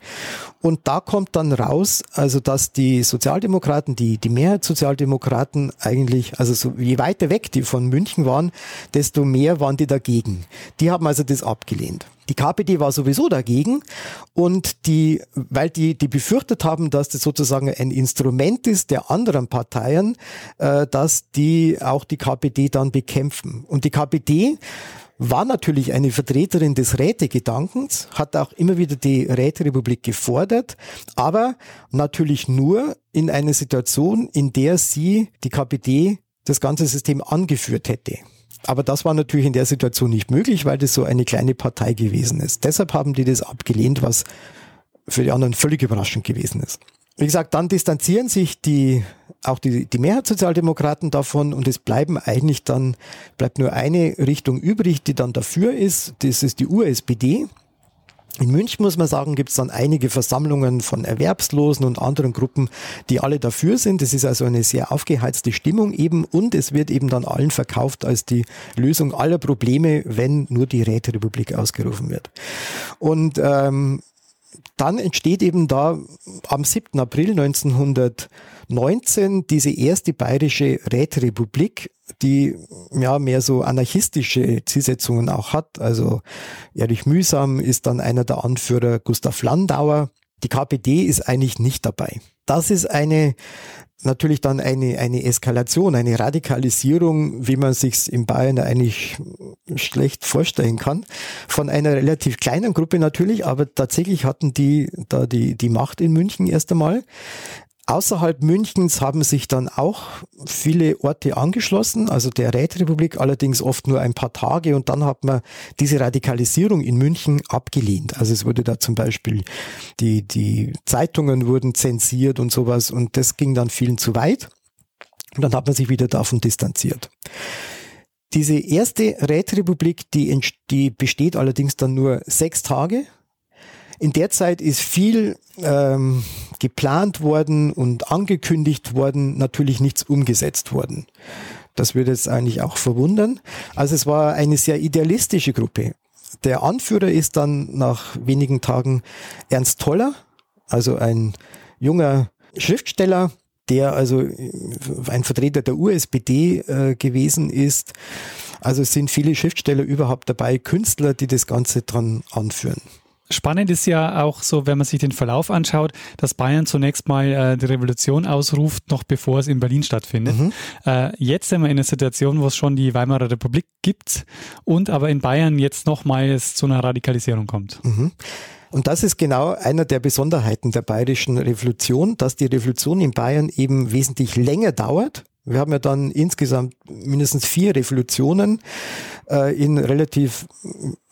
Und da kommt dann raus, also dass die Sozialdemokraten, die, die Mehrheitssozialdemokraten eigentlich, also so, je weiter weg die von München waren, desto mehr waren die dagegen. Die haben also das abgelehnt. Die KPD war sowieso dagegen und die, weil die, die befürchtet haben, dass das sozusagen ein Instrument ist der anderen Parteien, äh, dass die auch die KPD dann bekämpfen. Und die KPD war natürlich eine Vertreterin des Rätegedankens, hat auch immer wieder die Räterepublik gefordert, aber natürlich nur in einer Situation, in der sie, die KPD, das ganze System angeführt hätte. Aber das war natürlich in der Situation nicht möglich, weil das so eine kleine Partei gewesen ist. Deshalb haben die das abgelehnt, was für die anderen völlig überraschend gewesen ist. Wie gesagt, dann distanzieren sich die, auch die, die Mehrheitssozialdemokraten davon und es bleiben eigentlich dann, bleibt nur eine Richtung übrig, die dann dafür ist. Das ist die USPD. In München muss man sagen, gibt es dann einige Versammlungen von Erwerbslosen und anderen Gruppen, die alle dafür sind. Es ist also eine sehr aufgeheizte Stimmung eben und es wird eben dann allen verkauft als die Lösung aller Probleme, wenn nur die Räterepublik ausgerufen wird. Und ähm, dann entsteht eben da am 7. April 1919 diese erste bayerische Räterepublik, die ja mehr so anarchistische Zielsetzungen auch hat. Also Erich Mühsam ist dann einer der Anführer, Gustav Landauer. Die KPD ist eigentlich nicht dabei. Das ist eine natürlich dann eine, eine Eskalation, eine Radikalisierung, wie man sich in Bayern eigentlich schlecht vorstellen kann, von einer relativ kleinen Gruppe natürlich, aber tatsächlich hatten die da die, die Macht in München erst einmal. Außerhalb Münchens haben sich dann auch viele Orte angeschlossen, also der Räterepublik allerdings oft nur ein paar Tage und dann hat man diese Radikalisierung in München abgelehnt. Also es wurde da zum Beispiel, die, die Zeitungen wurden zensiert und sowas und das ging dann vielen zu weit und dann hat man sich wieder davon distanziert. Diese erste Räterepublik, die, die besteht allerdings dann nur sechs Tage, in der Zeit ist viel ähm, geplant worden und angekündigt worden, natürlich nichts umgesetzt worden. Das würde jetzt eigentlich auch verwundern. Also es war eine sehr idealistische Gruppe. der Anführer ist dann nach wenigen Tagen Ernst Toller, also ein junger Schriftsteller, der also ein Vertreter der USPD äh, gewesen ist. Also es sind viele Schriftsteller überhaupt dabei, Künstler, die das Ganze dran anführen. Spannend ist ja auch so, wenn man sich den Verlauf anschaut, dass Bayern zunächst mal äh, die Revolution ausruft, noch bevor es in Berlin stattfindet. Mhm. Äh, jetzt sind wir in einer Situation, wo es schon die Weimarer Republik gibt und aber in Bayern jetzt nochmals zu einer Radikalisierung kommt. Mhm. Und das ist genau einer der Besonderheiten der bayerischen Revolution, dass die Revolution in Bayern eben wesentlich länger dauert. Wir haben ja dann insgesamt mindestens vier Revolutionen äh, in relativ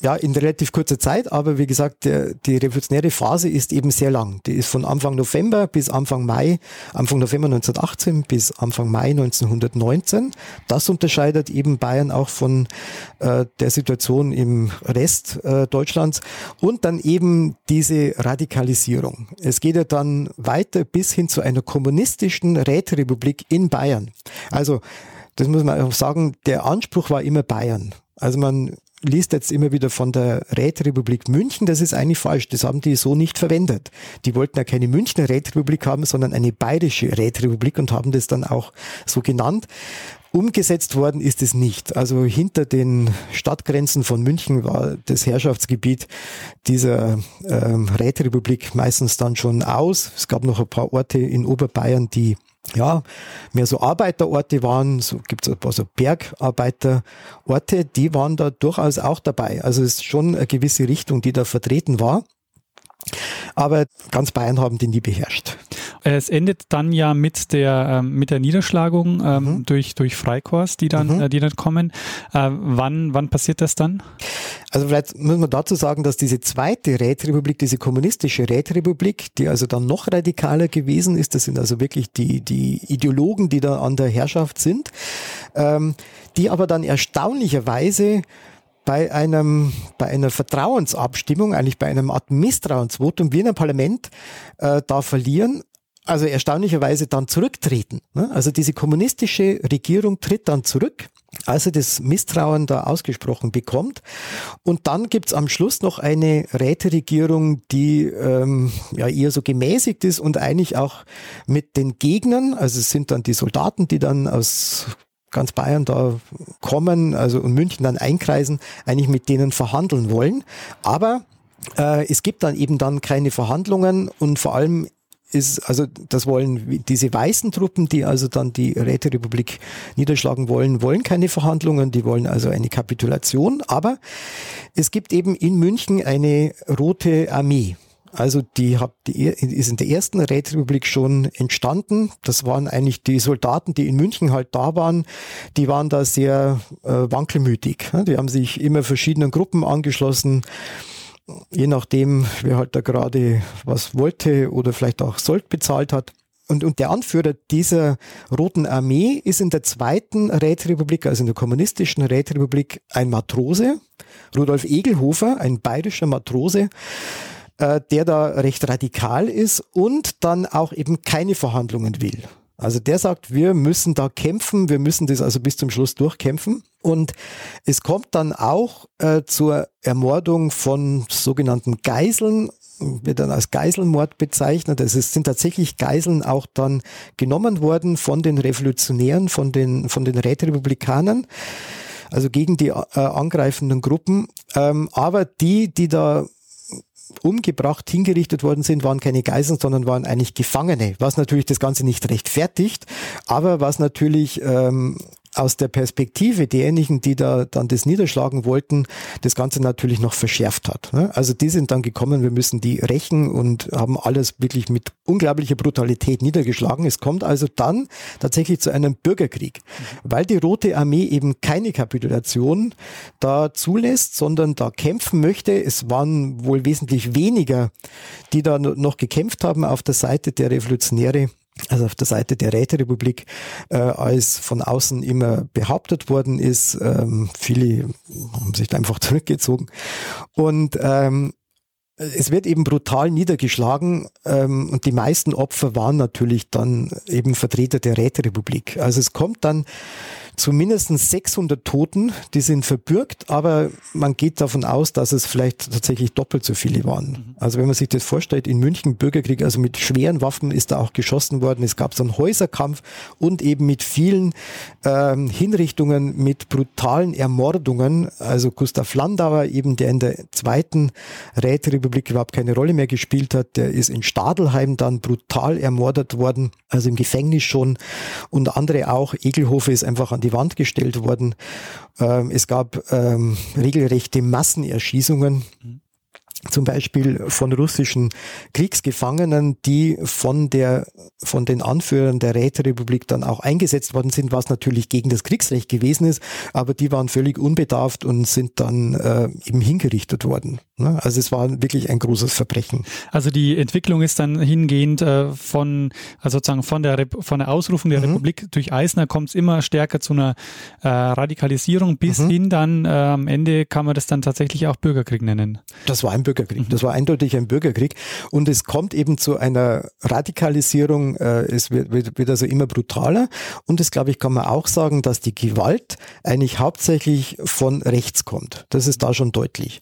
ja, in relativ kurzer Zeit, aber wie gesagt, der, die revolutionäre Phase ist eben sehr lang. Die ist von Anfang November bis Anfang Mai, Anfang November 1918 bis Anfang Mai 1919. Das unterscheidet eben Bayern auch von äh, der Situation im Rest äh, Deutschlands und dann eben diese Radikalisierung. Es geht ja dann weiter bis hin zu einer kommunistischen Räterepublik in Bayern. Also, das muss man auch sagen, der Anspruch war immer Bayern. Also man liest jetzt immer wieder von der Räterepublik München. Das ist eigentlich falsch. Das haben die so nicht verwendet. Die wollten ja keine Münchner Räterepublik haben, sondern eine bayerische Räterepublik und haben das dann auch so genannt. Umgesetzt worden ist es nicht. Also hinter den Stadtgrenzen von München war das Herrschaftsgebiet dieser ähm, Räterepublik meistens dann schon aus. Es gab noch ein paar Orte in Oberbayern, die ja, mehr so Arbeiterorte waren, so gibt es ein paar so Bergarbeiterorte, die waren da durchaus auch dabei. Also es ist schon eine gewisse Richtung, die da vertreten war. Aber ganz Bayern haben die nie beherrscht. Es endet dann ja mit der, ähm, mit der Niederschlagung ähm, mhm. durch, durch Freikorps, die dann, mhm. äh, die dann kommen. Äh, wann, wann passiert das dann? Also vielleicht muss man dazu sagen, dass diese zweite Räterepublik, diese kommunistische Räterepublik, die also dann noch radikaler gewesen ist, das sind also wirklich die, die Ideologen, die da an der Herrschaft sind, ähm, die aber dann erstaunlicherweise bei einem bei einer Vertrauensabstimmung, eigentlich bei einem Art Misstrauensvotum wie in einem Parlament äh, da verlieren also erstaunlicherweise dann zurücktreten. Ne? Also diese kommunistische Regierung tritt dann zurück, als er das Misstrauen da ausgesprochen bekommt. Und dann gibt's am Schluss noch eine Räteregierung, die ähm, ja eher so gemäßigt ist und eigentlich auch mit den Gegnern, also es sind dann die Soldaten, die dann aus ganz Bayern da kommen, also und München dann einkreisen, eigentlich mit denen verhandeln wollen. Aber äh, es gibt dann eben dann keine Verhandlungen und vor allem ist, also das wollen diese weißen Truppen, die also dann die Räterepublik niederschlagen wollen, wollen keine Verhandlungen, die wollen also eine Kapitulation, aber es gibt eben in München eine rote Armee. Also die, ist in der ersten Räterepublik schon entstanden. Das waren eigentlich die Soldaten, die in München halt da waren. Die waren da sehr äh, wankelmütig. Die haben sich immer verschiedenen Gruppen angeschlossen je nachdem, wer halt da gerade was wollte oder vielleicht auch Sold bezahlt hat. Und, und der Anführer dieser Roten Armee ist in der zweiten Räterepublik, also in der kommunistischen Räterepublik, ein Matrose, Rudolf Egelhofer, ein bayerischer Matrose, äh, der da recht radikal ist und dann auch eben keine Verhandlungen will. Also der sagt, wir müssen da kämpfen, wir müssen das also bis zum Schluss durchkämpfen. Und es kommt dann auch äh, zur Ermordung von sogenannten Geiseln, wird dann als Geiselmord bezeichnet. Also es sind tatsächlich Geiseln auch dann genommen worden von den Revolutionären, von den, von den Räterepublikanern, also gegen die äh, angreifenden Gruppen. Ähm, aber die, die da umgebracht, hingerichtet worden sind, waren keine Geiseln, sondern waren eigentlich Gefangene, was natürlich das Ganze nicht rechtfertigt, aber was natürlich ähm, aus der Perspektive derjenigen, die da dann das niederschlagen wollten, das Ganze natürlich noch verschärft hat. Ne? Also die sind dann gekommen, wir müssen die rächen und haben alles wirklich mit unglaublicher Brutalität niedergeschlagen. Es kommt also dann tatsächlich zu einem Bürgerkrieg, weil die Rote Armee eben keine Kapitulation da zulässt, sondern da kämpfen möchte. Es waren wohl wesentlich weniger, die da noch gekämpft haben auf der Seite der Revolutionäre also auf der Seite der Räterepublik, äh, als von außen immer behauptet worden ist. Ähm, viele haben sich da einfach zurückgezogen. Und ähm, es wird eben brutal niedergeschlagen ähm, und die meisten Opfer waren natürlich dann eben Vertreter der Räterepublik. Also es kommt dann zu mindestens 600 Toten, die sind verbürgt, aber man geht davon aus, dass es vielleicht tatsächlich doppelt so viele waren. Mhm. Also wenn man sich das vorstellt, in München Bürgerkrieg, also mit schweren Waffen ist da auch geschossen worden, es gab so einen Häuserkampf und eben mit vielen ähm, Hinrichtungen, mit brutalen Ermordungen. Also Gustav Landauer, eben der in der zweiten Räterepublik überhaupt keine Rolle mehr gespielt hat, der ist in Stadelheim dann brutal ermordet worden, also im Gefängnis schon und andere auch. Egelhofe ist einfach an die Wand gestellt worden. Ähm, es gab ähm, regelrechte Massenerschießungen. Mhm zum Beispiel von russischen Kriegsgefangenen, die von der, von den Anführern der Räterepublik dann auch eingesetzt worden sind, was natürlich gegen das Kriegsrecht gewesen ist, aber die waren völlig unbedarft und sind dann äh, eben hingerichtet worden. Ne? Also es war wirklich ein großes Verbrechen. Also die Entwicklung ist dann hingehend äh, von, also sozusagen von der, Rep von der Ausrufung der mhm. Republik durch Eisner kommt es immer stärker zu einer äh, Radikalisierung bis mhm. hin dann äh, am Ende kann man das dann tatsächlich auch Bürgerkrieg nennen. Das war ein Bürgerkrieg. Das war eindeutig ein Bürgerkrieg. Und es kommt eben zu einer Radikalisierung. Äh, es wird, wird, wird also immer brutaler. Und es, glaube ich, kann man auch sagen, dass die Gewalt eigentlich hauptsächlich von rechts kommt. Das ist da schon deutlich.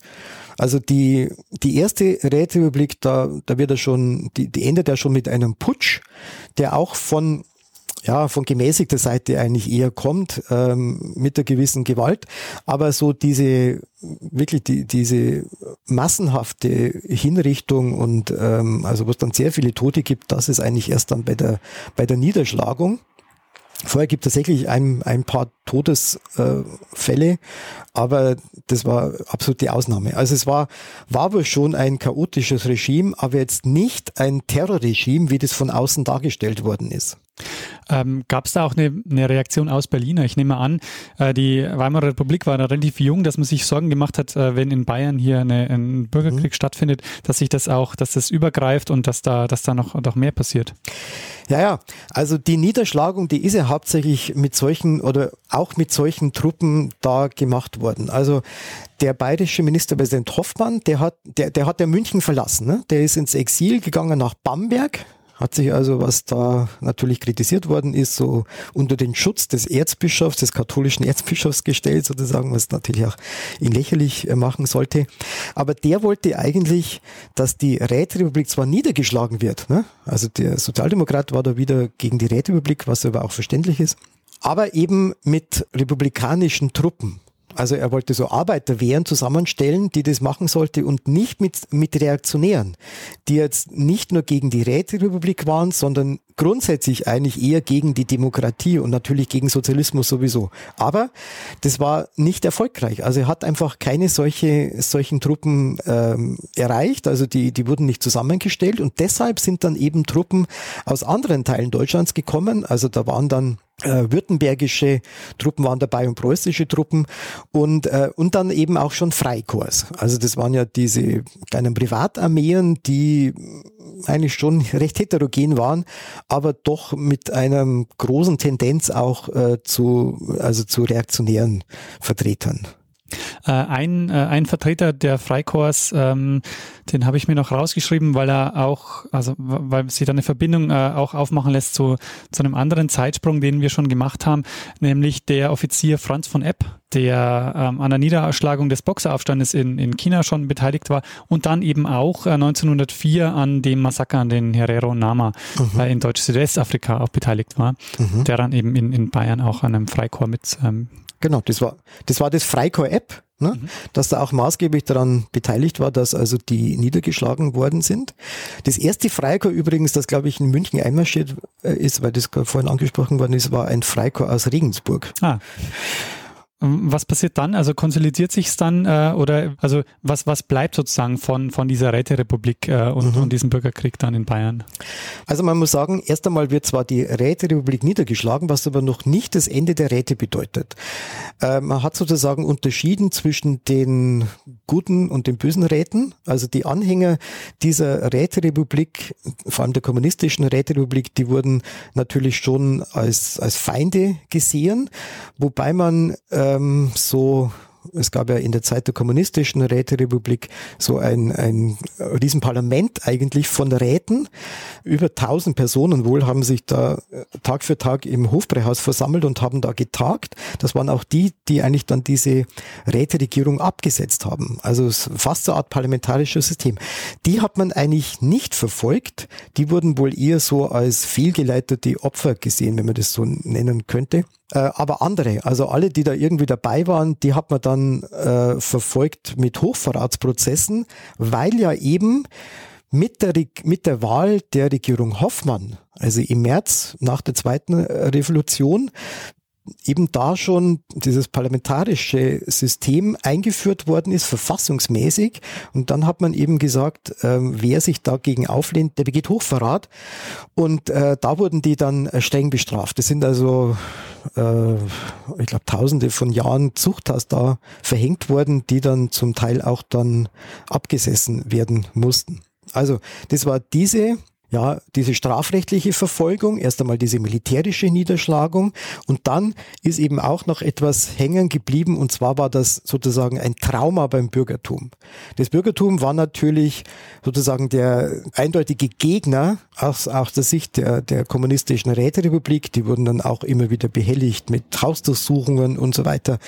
Also die, die erste Räterepublik, da, da wird er schon, die, die endet ja schon mit einem Putsch, der auch von ja, von gemäßigter Seite eigentlich eher kommt, ähm, mit der gewissen Gewalt. Aber so diese, wirklich die, diese massenhafte Hinrichtung und ähm, also wo es dann sehr viele Tote gibt, das ist eigentlich erst dann bei der, bei der Niederschlagung. Vorher gibt es tatsächlich ein, ein paar Todesfälle, aber das war absolut die Ausnahme. Also es war, war wohl schon ein chaotisches Regime, aber jetzt nicht ein Terrorregime, wie das von außen dargestellt worden ist. Ähm, Gab es da auch eine, eine, Reaktion aus Berlin? Ich nehme an, äh, die Weimarer Republik war da relativ jung, dass man sich Sorgen gemacht hat, äh, wenn in Bayern hier eine, ein Bürgerkrieg mhm. stattfindet, dass sich das auch, dass das übergreift und dass da, dass da noch, noch mehr passiert. Ja, ja. Also die Niederschlagung, die ist ja hauptsächlich mit solchen oder auch mit solchen Truppen da gemacht worden. Also der bayerische Ministerpräsident Hoffmann, der hat, der, der hat ja München verlassen. Ne? Der ist ins Exil gegangen nach Bamberg hat sich also, was da natürlich kritisiert worden ist, so unter den Schutz des Erzbischofs, des katholischen Erzbischofs gestellt, sozusagen, was natürlich auch ihn lächerlich äh, machen sollte. Aber der wollte eigentlich, dass die Räterepublik zwar niedergeschlagen wird, ne? also der Sozialdemokrat war da wieder gegen die Räterepublik, was aber auch verständlich ist, aber eben mit republikanischen Truppen. Also er wollte so Arbeiterwehren zusammenstellen, die das machen sollte und nicht mit, mit Reaktionären, die jetzt nicht nur gegen die Räterepublik waren, sondern grundsätzlich eigentlich eher gegen die Demokratie und natürlich gegen Sozialismus sowieso. Aber das war nicht erfolgreich. Also er hat einfach keine solche, solchen Truppen ähm, erreicht. Also die, die wurden nicht zusammengestellt und deshalb sind dann eben Truppen aus anderen Teilen Deutschlands gekommen. Also da waren dann äh, württembergische Truppen waren dabei und preußische Truppen und, äh, und dann eben auch schon Freikorps. Also das waren ja diese kleinen Privatarmeen, die eigentlich schon recht heterogen waren, aber doch mit einer großen Tendenz auch äh, zu, also zu reaktionären Vertretern. Äh, ein, äh, ein Vertreter der Freikorps, ähm, den habe ich mir noch rausgeschrieben, weil er auch, also weil sich da eine Verbindung äh, auch aufmachen lässt zu, zu einem anderen Zeitsprung, den wir schon gemacht haben, nämlich der Offizier Franz von Epp, der ähm, an der Niederschlagung des Boxeraufstandes in, in China schon beteiligt war und dann eben auch äh, 1904 an dem Massaker an den Herero Nama mhm. äh, in Deutsch-Südwestafrika auch beteiligt war, mhm. der dann eben in, in Bayern auch an einem Freikorps mit ähm, Genau, das war das, war das Freikorps-App, ne? Mhm. dass da auch maßgeblich daran beteiligt war, dass also die niedergeschlagen worden sind. Das erste Freikorps übrigens, das glaube ich in München einmarschiert äh, ist, weil das vorhin angesprochen worden ist, war ein Freikorps aus Regensburg. Ah. Ähm, was passiert dann? Also konsolidiert sich es dann äh, oder also was, was bleibt sozusagen von, von dieser Räterepublik äh, und, mhm. und diesem Bürgerkrieg dann in Bayern? Also man muss sagen, erst einmal wird zwar die Räterepublik niedergeschlagen, was aber noch nicht das Ende der Räte bedeutet. Äh, man hat sozusagen unterschieden zwischen den guten und den bösen Räten. Also die Anhänger dieser Räterepublik, vor allem der kommunistischen Räterepublik, die wurden natürlich schon als, als Feinde gesehen, wobei man äh, ähm, so Es gab ja in der Zeit der kommunistischen Räterepublik so ein, ein Riesenparlament eigentlich von Räten. Über tausend Personen wohl haben sich da äh, Tag für Tag im Hofbräuhaus versammelt und haben da getagt. Das waren auch die, die eigentlich dann diese Räteregierung abgesetzt haben. Also fast so eine Art parlamentarisches System. Die hat man eigentlich nicht verfolgt. Die wurden wohl eher so als fehlgeleitete Opfer gesehen, wenn man das so nennen könnte. Äh, aber andere, also alle, die da irgendwie dabei waren, die hat man dann äh, verfolgt mit Hochverratsprozessen, weil ja eben mit der, mit der Wahl der Regierung Hoffmann, also im März nach der zweiten Revolution, eben da schon dieses parlamentarische System eingeführt worden ist, verfassungsmäßig. Und dann hat man eben gesagt, äh, wer sich dagegen auflehnt, der begeht Hochverrat. Und äh, da wurden die dann äh, streng bestraft. Das sind also, äh, ich glaube, tausende von Jahren Zuchthaus da verhängt worden, die dann zum Teil auch dann abgesessen werden mussten. Also das war diese ja, diese strafrechtliche Verfolgung, erst einmal diese militärische Niederschlagung und dann ist eben auch noch etwas hängen geblieben und zwar war das sozusagen ein Trauma beim Bürgertum. Das Bürgertum war natürlich sozusagen der eindeutige Gegner aus, aus der Sicht der, der kommunistischen Räterepublik. Die wurden dann auch immer wieder behelligt mit Hausdurchsuchungen und so weiter.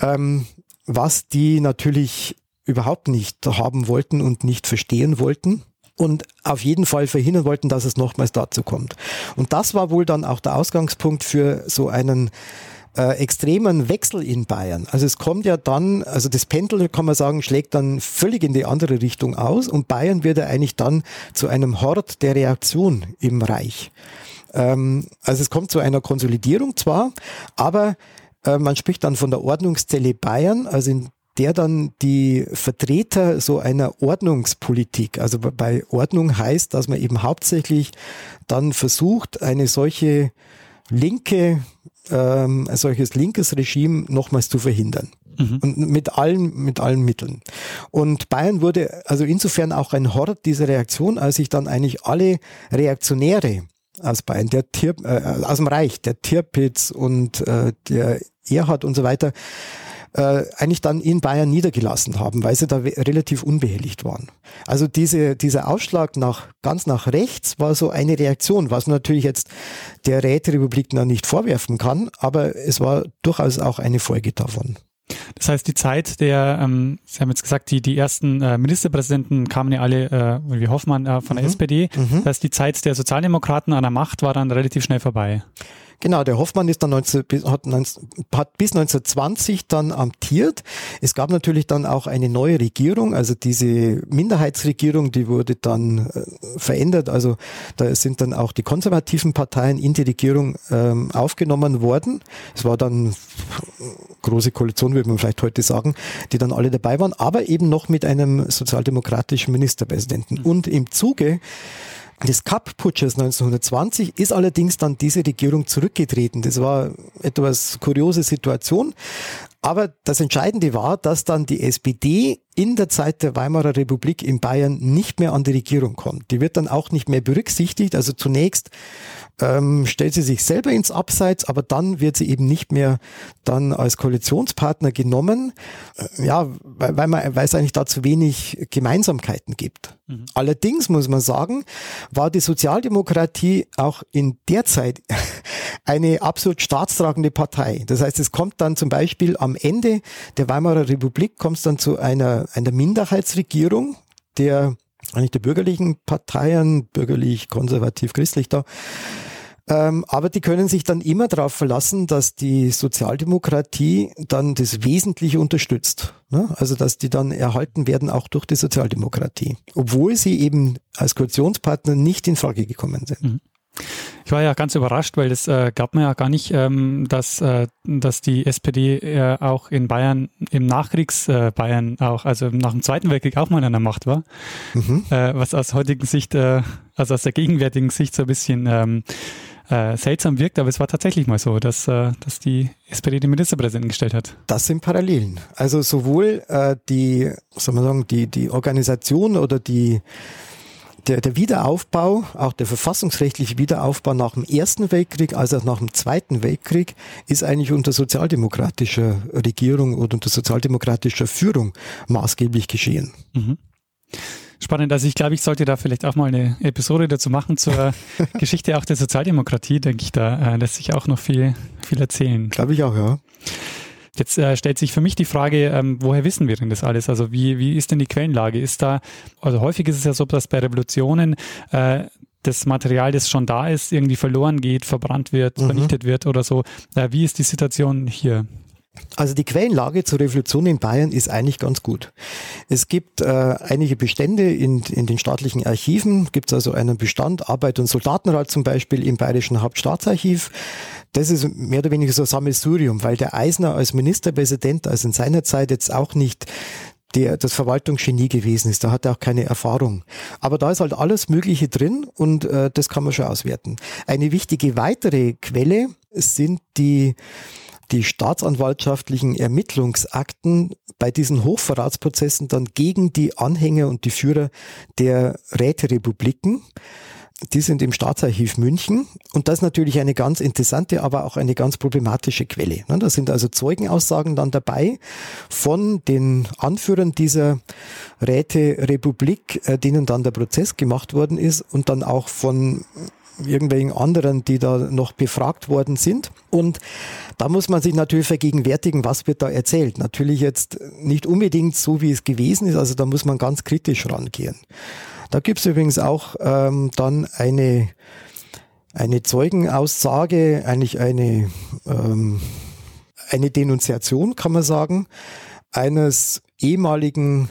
Ähm, was die natürlich überhaupt nicht haben wollten und nicht verstehen wollten und auf jeden Fall verhindern wollten, dass es nochmals dazu kommt. Und das war wohl dann auch der Ausgangspunkt für so einen äh, extremen Wechsel in Bayern. Also es kommt ja dann, also das Pendel kann man sagen, schlägt dann völlig in die andere Richtung aus und Bayern wird ja eigentlich dann zu einem Hort der Reaktion im Reich. Ähm, also es kommt zu einer Konsolidierung zwar, aber äh, man spricht dann von der Ordnungszelle Bayern, also in der dann die Vertreter so einer Ordnungspolitik, also bei Ordnung heißt, dass man eben hauptsächlich dann versucht, eine solche linke, ähm, ein solches linkes Regime nochmals zu verhindern. Mhm. Und mit allen, mit allen Mitteln. Und Bayern wurde also insofern auch ein Hort dieser Reaktion, als sich dann eigentlich alle Reaktionäre aus Bayern, der Tier, äh, aus dem Reich, der Tirpitz und äh, der Erhard und so weiter, äh, eigentlich dann in Bayern niedergelassen haben, weil sie da relativ unbehelligt waren. Also diese, dieser Ausschlag nach, ganz nach rechts war so eine Reaktion, was man natürlich jetzt der Räterepublik noch nicht vorwerfen kann, aber es war durchaus auch eine Folge davon. Das heißt, die Zeit der, ähm, Sie haben jetzt gesagt, die, die ersten äh, Ministerpräsidenten kamen ja alle, äh, wie Hoffmann, äh, von der mhm. SPD. Mhm. Das heißt, die Zeit der Sozialdemokraten an der Macht war dann relativ schnell vorbei. Genau, der Hoffmann ist dann 19, hat, hat bis 1920 dann amtiert. Es gab natürlich dann auch eine neue Regierung, also diese Minderheitsregierung, die wurde dann äh, verändert. Also da sind dann auch die konservativen Parteien in die Regierung ähm, aufgenommen worden. Es war dann große Koalition, würde man vielleicht heute sagen, die dann alle dabei waren, aber eben noch mit einem sozialdemokratischen Ministerpräsidenten. Mhm. Und im Zuge des Kapp-Putsches 1920 ist allerdings dann diese Regierung zurückgetreten. Das war etwas kuriose Situation. Aber das Entscheidende war, dass dann die SPD in der Zeit der Weimarer Republik in Bayern nicht mehr an die Regierung kommt. Die wird dann auch nicht mehr berücksichtigt. Also zunächst ähm, stellt sie sich selber ins Abseits, aber dann wird sie eben nicht mehr dann als Koalitionspartner genommen, äh, ja, weil, weil, man, weil es eigentlich da zu wenig Gemeinsamkeiten gibt. Mhm. Allerdings muss man sagen, war die Sozialdemokratie auch in der Zeit eine absolut staatstragende Partei. Das heißt, es kommt dann zum Beispiel am Ende der Weimarer Republik kommt es dann zu einer, einer Minderheitsregierung der eigentlich der bürgerlichen Parteien, bürgerlich, konservativ, christlich da, ähm, aber die können sich dann immer darauf verlassen, dass die Sozialdemokratie dann das Wesentliche unterstützt. Ne? Also dass die dann erhalten werden auch durch die Sozialdemokratie, obwohl sie eben als Koalitionspartner nicht in Frage gekommen sind. Mhm. Ich war ja ganz überrascht, weil das äh, gab mir ja gar nicht, ähm, dass, äh, dass die SPD äh, auch in Bayern, im Nachkriegs-Bayern äh, auch, also nach dem Zweiten Weltkrieg auch mal an der Macht war. Mhm. Äh, was aus heutigen Sicht, äh, also aus der gegenwärtigen Sicht so ein bisschen ähm, äh, seltsam wirkt, aber es war tatsächlich mal so, dass, dass die SPD den Ministerpräsidenten gestellt hat. Das sind Parallelen. Also sowohl die, soll man sagen, die, die Organisation oder die der, der Wiederaufbau, auch der verfassungsrechtliche Wiederaufbau nach dem Ersten Weltkrieg, als auch nach dem Zweiten Weltkrieg, ist eigentlich unter sozialdemokratischer Regierung oder unter sozialdemokratischer Führung maßgeblich geschehen. Mhm. Spannend. Also ich glaube, ich sollte da vielleicht auch mal eine Episode dazu machen zur Geschichte auch der Sozialdemokratie. Denke ich, da äh, lässt sich auch noch viel, viel erzählen. Glaube ich auch, ja. Jetzt äh, stellt sich für mich die Frage, ähm, woher wissen wir denn das alles? Also wie, wie ist denn die Quellenlage? Ist da, also häufig ist es ja so, dass bei Revolutionen äh, das Material, das schon da ist, irgendwie verloren geht, verbrannt wird, mhm. vernichtet wird oder so. Äh, wie ist die Situation hier? Also die Quellenlage zur Revolution in Bayern ist eigentlich ganz gut. Es gibt äh, einige Bestände in, in den staatlichen Archiven, gibt es also einen Bestand, Arbeit- und Soldatenrat zum Beispiel im Bayerischen Hauptstaatsarchiv. Das ist mehr oder weniger so ein Sammelsurium, weil der Eisner als Ministerpräsident, also in seiner Zeit jetzt auch nicht der das Verwaltungsgenie gewesen ist. Da hat er auch keine Erfahrung. Aber da ist halt alles Mögliche drin und äh, das kann man schon auswerten. Eine wichtige weitere Quelle sind die die staatsanwaltschaftlichen Ermittlungsakten bei diesen Hochverratsprozessen dann gegen die Anhänger und die Führer der Räterepubliken. Die sind im Staatsarchiv München und das ist natürlich eine ganz interessante, aber auch eine ganz problematische Quelle. Ne, da sind also Zeugenaussagen dann dabei von den Anführern dieser Räterepublik, äh, denen dann der Prozess gemacht worden ist und dann auch von irgendwelchen anderen, die da noch befragt worden sind. Und da muss man sich natürlich vergegenwärtigen, was wird da erzählt. Natürlich jetzt nicht unbedingt so, wie es gewesen ist, also da muss man ganz kritisch rangehen. Da gibt es übrigens auch ähm, dann eine, eine Zeugenaussage, eigentlich eine, ähm, eine Denunziation, kann man sagen, eines ehemaligen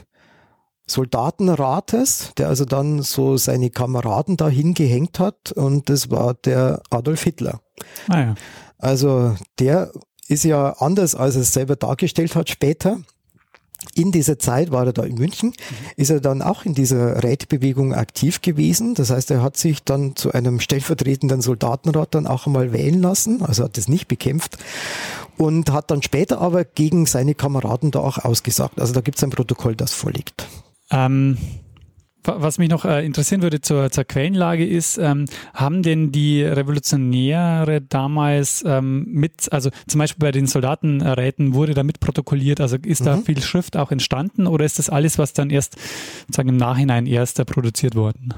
Soldatenrates, der also dann so seine Kameraden dahin gehängt hat und das war der Adolf Hitler. Ah ja. Also der ist ja anders, als er es selber dargestellt hat später. In dieser Zeit war er da in München, ist er dann auch in dieser Rätbewegung aktiv gewesen. Das heißt, er hat sich dann zu einem stellvertretenden Soldatenrat dann auch einmal wählen lassen, also hat es nicht bekämpft und hat dann später aber gegen seine Kameraden da auch ausgesagt. Also da gibt es ein Protokoll, das vorliegt. Ähm, was mich noch äh, interessieren würde zur, zur Quellenlage ist, ähm, haben denn die Revolutionäre damals ähm, mit, also zum Beispiel bei den Soldatenräten wurde da mit protokolliert, also ist mhm. da viel Schrift auch entstanden oder ist das alles, was dann erst sagen im Nachhinein erst äh, produziert worden?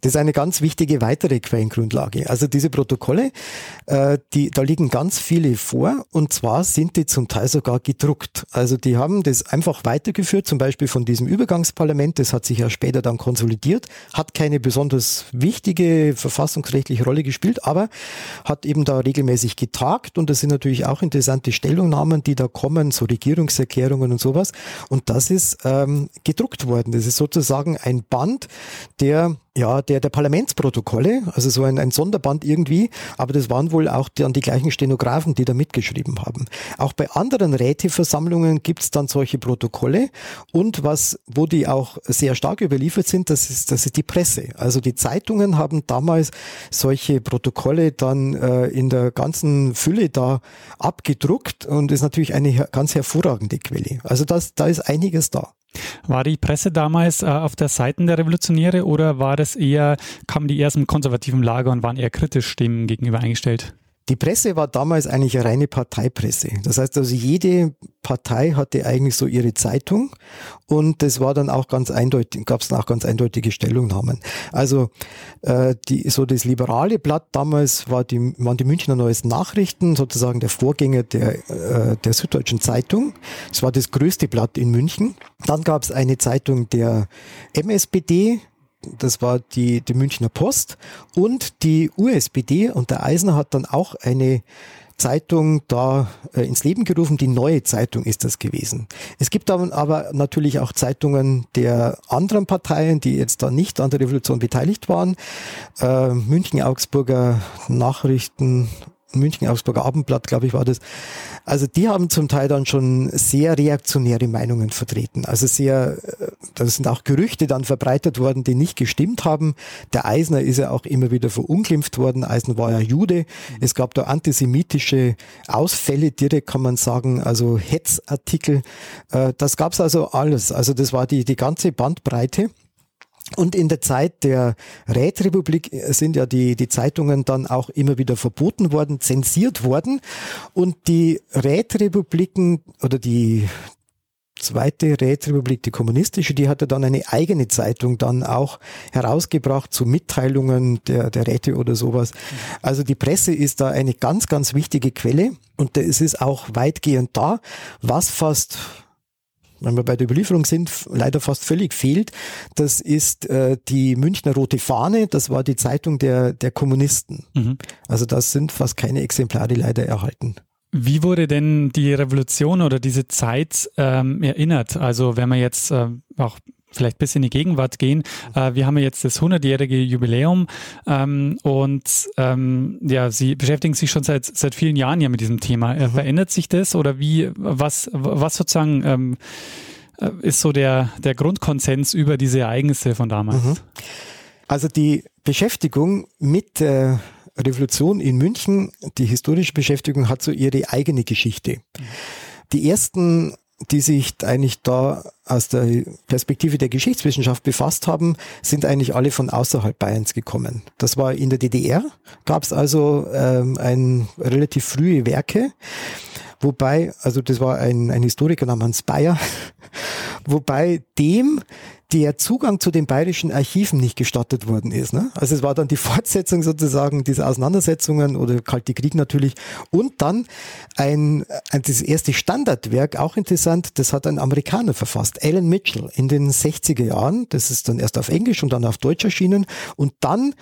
Das ist eine ganz wichtige weitere Quellengrundlage. Also diese Protokolle, äh, die, da liegen ganz viele vor und zwar sind die zum Teil sogar gedruckt. Also die haben das einfach weitergeführt, zum Beispiel von diesem Übergangsparlament, das hat sich ja später dann konsolidiert, hat keine besonders wichtige verfassungsrechtliche Rolle gespielt, aber hat eben da regelmäßig getagt und das sind natürlich auch interessante Stellungnahmen, die da kommen, so Regierungserklärungen und sowas. Und das ist ähm, gedruckt worden. Das ist sozusagen ein Band, der ja, der, der Parlamentsprotokolle, also so ein, ein Sonderband irgendwie, aber das waren wohl auch dann die gleichen Stenografen, die da mitgeschrieben haben. Auch bei anderen Räteversammlungen gibt's dann solche Protokolle und was, wo die auch sehr stark überliefert sind, das ist, das ist die Presse. Also die Zeitungen haben damals solche Protokolle dann äh, in der ganzen Fülle da abgedruckt und ist natürlich eine ganz hervorragende Quelle. Also das, da ist einiges da. War die Presse damals äh, auf der Seite der Revolutionäre oder war das eher, kamen die erst im konservativen Lager und waren eher kritisch dem gegenüber eingestellt? Die Presse war damals eigentlich eine reine Parteipresse. Das heißt also, jede Partei hatte eigentlich so ihre Zeitung und das war dann auch ganz eindeutig, gab es auch ganz eindeutige Stellungnahmen. Also äh, die, so das liberale Blatt damals war die, waren die Münchner Neuesten Nachrichten, sozusagen der Vorgänger der, äh, der Süddeutschen Zeitung. Es war das größte Blatt in München. Dann gab es eine Zeitung der MSPD, das war die, die Münchner Post und die USPD und der Eisner hat dann auch eine Zeitung da äh, ins Leben gerufen. Die neue Zeitung ist das gewesen. Es gibt aber natürlich auch Zeitungen der anderen Parteien, die jetzt da nicht an der Revolution beteiligt waren. Äh, München, Augsburger Nachrichten München Augsburger Abendblatt, glaube ich, war das. Also die haben zum Teil dann schon sehr reaktionäre Meinungen vertreten. Also sehr, äh, da sind auch Gerüchte dann verbreitet worden, die nicht gestimmt haben. Der Eisner ist ja auch immer wieder verunglimpft worden. Eisner war ja Jude. Es gab da antisemitische Ausfälle direkt, kann man sagen, also Hetzartikel. Äh, das gab's also alles. Also das war die, die ganze Bandbreite. Und in der Zeit der Rätrepublik sind ja die, die Zeitungen dann auch immer wieder verboten worden, zensiert worden. Und die Rätrepubliken oder die zweite Rätrepublik, die kommunistische, die hatte dann eine eigene Zeitung dann auch herausgebracht zu Mitteilungen der, der Räte oder sowas. Also die Presse ist da eine ganz, ganz wichtige Quelle und es ist auch weitgehend da, was fast wenn wir bei der Überlieferung sind, leider fast völlig fehlt. Das ist äh, die Münchner Rote Fahne, das war die Zeitung der, der Kommunisten. Mhm. Also das sind fast keine Exemplare leider erhalten. Wie wurde denn die Revolution oder diese Zeit ähm, erinnert? Also wenn man jetzt äh, auch vielleicht bis in die Gegenwart gehen. Äh, wir haben jetzt das 100-jährige Jubiläum ähm, und ähm, ja, Sie beschäftigen sich schon seit seit vielen Jahren ja mit diesem Thema. Äh, mhm. Verändert sich das oder wie was was sozusagen ähm, äh, ist so der der Grundkonsens über diese Ereignisse von damals? Mhm. Also die Beschäftigung mit der Revolution in München, die historische Beschäftigung hat so ihre eigene Geschichte. Mhm. Die ersten die sich eigentlich da aus der Perspektive der Geschichtswissenschaft befasst haben, sind eigentlich alle von außerhalb Bayerns gekommen. Das war in der DDR, gab es also ähm, ein relativ frühe Werke, wobei, also das war ein, ein Historiker namens Bayer, wobei dem der Zugang zu den bayerischen Archiven nicht gestattet worden ist. Ne? Also es war dann die Fortsetzung sozusagen dieser Auseinandersetzungen oder Kalte Krieg natürlich und dann ein, ein das erste Standardwerk, auch interessant, das hat ein Amerikaner verfasst, Alan Mitchell in den 60er Jahren. Das ist dann erst auf Englisch und dann auf Deutsch erschienen und dann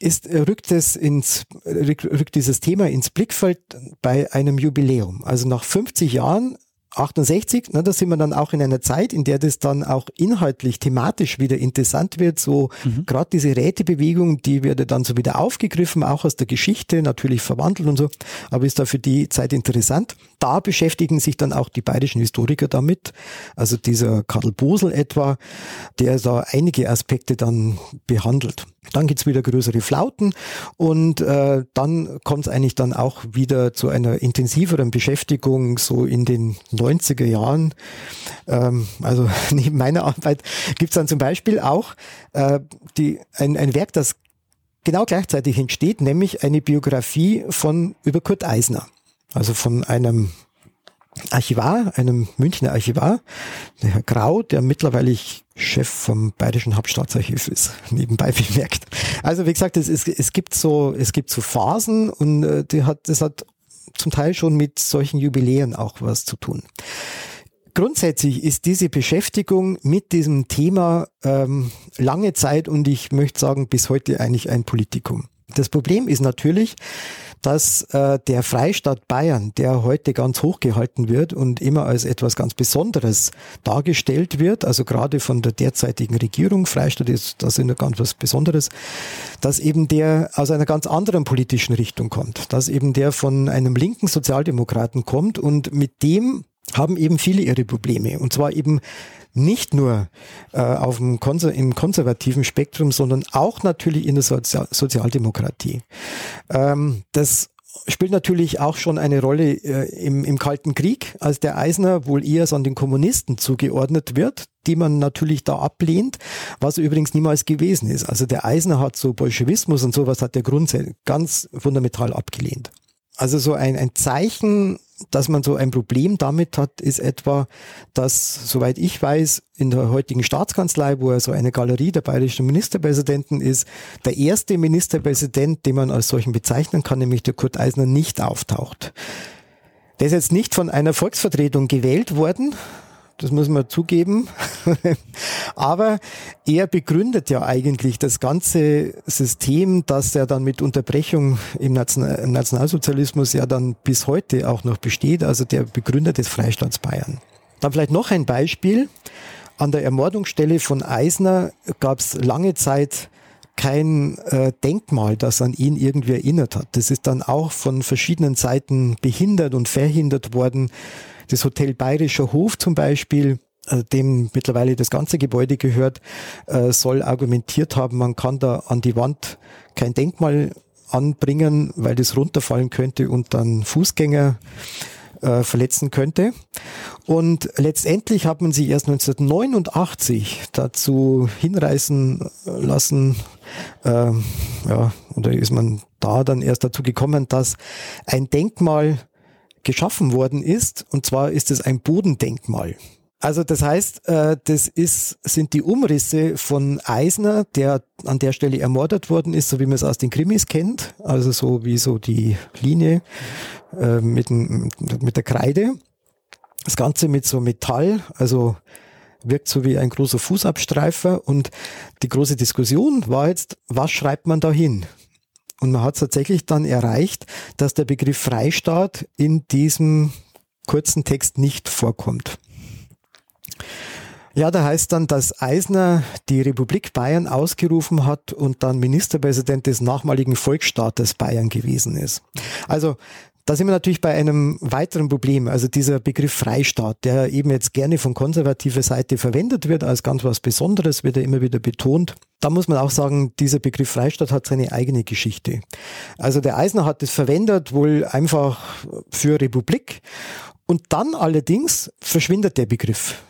ist, rückt es ins, rückt dieses Thema ins Blickfeld bei einem Jubiläum. Also nach 50 Jahren 68, ne, da sind wir dann auch in einer Zeit, in der das dann auch inhaltlich, thematisch wieder interessant wird. So mhm. gerade diese Rätebewegung, die wird dann so wieder aufgegriffen, auch aus der Geschichte, natürlich verwandelt und so, aber ist da für die Zeit interessant. Da beschäftigen sich dann auch die bayerischen Historiker damit. Also dieser Karl Bosel etwa, der da einige Aspekte dann behandelt. Dann gibt's wieder größere Flauten und äh, dann kommt es eigentlich dann auch wieder zu einer intensiveren Beschäftigung so in den 90er Jahren. Ähm, also neben meiner Arbeit gibt's dann zum Beispiel auch äh, die, ein, ein Werk, das genau gleichzeitig entsteht, nämlich eine Biografie von über Kurt Eisner. Also von einem Archivar, einem Münchner Archivar, der Herr Grau, der mittlerweile Chef vom Bayerischen Hauptstaatsarchiv ist, nebenbei bemerkt. Also wie gesagt, es, es, es gibt so, es gibt so Phasen und äh, die hat, das hat zum Teil schon mit solchen Jubiläen auch was zu tun. Grundsätzlich ist diese Beschäftigung mit diesem Thema ähm, lange Zeit und ich möchte sagen bis heute eigentlich ein Politikum. Das Problem ist natürlich, dass äh, der Freistaat Bayern, der heute ganz hoch gehalten wird und immer als etwas ganz Besonderes dargestellt wird, also gerade von der derzeitigen Regierung, Freistaat ist das ist ja ganz was Besonderes, dass eben der aus einer ganz anderen politischen Richtung kommt, dass eben der von einem linken Sozialdemokraten kommt und mit dem haben eben viele ihre Probleme. Und zwar eben nicht nur äh, auf dem Konser im konservativen Spektrum, sondern auch natürlich in der Sozial Sozialdemokratie. Ähm, das spielt natürlich auch schon eine Rolle äh, im, im Kalten Krieg, als der Eisner wohl eher so an den Kommunisten zugeordnet wird, die man natürlich da ablehnt, was übrigens niemals gewesen ist. Also der Eisner hat so Bolschewismus und sowas hat der Grundsatz ganz fundamental abgelehnt. Also so ein, ein Zeichen dass man so ein Problem damit hat, ist etwa, dass, soweit ich weiß, in der heutigen Staatskanzlei, wo er so eine Galerie der bayerischen Ministerpräsidenten ist, der erste Ministerpräsident, den man als solchen bezeichnen kann, nämlich der Kurt Eisner, nicht auftaucht. Der ist jetzt nicht von einer Volksvertretung gewählt worden, das muss man zugeben. Aber er begründet ja eigentlich das ganze System, das ja dann mit Unterbrechung im, National im Nationalsozialismus ja dann bis heute auch noch besteht, also der Begründer des Freistaats Bayern. Dann vielleicht noch ein Beispiel. An der Ermordungsstelle von Eisner gab es lange Zeit kein äh, Denkmal, das an ihn irgendwie erinnert hat. Das ist dann auch von verschiedenen Seiten behindert und verhindert worden. Das Hotel Bayerischer Hof zum Beispiel, äh, dem mittlerweile das ganze Gebäude gehört, äh, soll argumentiert haben, man kann da an die Wand kein Denkmal anbringen, weil das runterfallen könnte und dann Fußgänger äh, verletzen könnte. Und letztendlich hat man sich erst 1989 dazu hinreißen lassen, äh, ja, oder ist man da dann erst dazu gekommen, dass ein Denkmal geschaffen worden ist, und zwar ist es ein Bodendenkmal. Also das heißt, äh, das ist, sind die Umrisse von Eisner, der an der Stelle ermordet worden ist, so wie man es aus den Krimis kennt, also so wie so die Linie äh, mit, mit der Kreide. Das Ganze mit so Metall, also wirkt so wie ein großer Fußabstreifer und die große Diskussion war jetzt, was schreibt man da hin? Und man hat tatsächlich dann erreicht, dass der Begriff Freistaat in diesem kurzen Text nicht vorkommt. Ja, da heißt dann, dass Eisner die Republik Bayern ausgerufen hat und dann Ministerpräsident des nachmaligen Volksstaates Bayern gewesen ist. Also da sind wir natürlich bei einem weiteren Problem, also dieser Begriff Freistaat, der eben jetzt gerne von konservativer Seite verwendet wird als ganz was Besonderes, wird er immer wieder betont. Da muss man auch sagen, dieser Begriff Freistaat hat seine eigene Geschichte. Also der Eisner hat es verwendet wohl einfach für Republik und dann allerdings verschwindet der Begriff.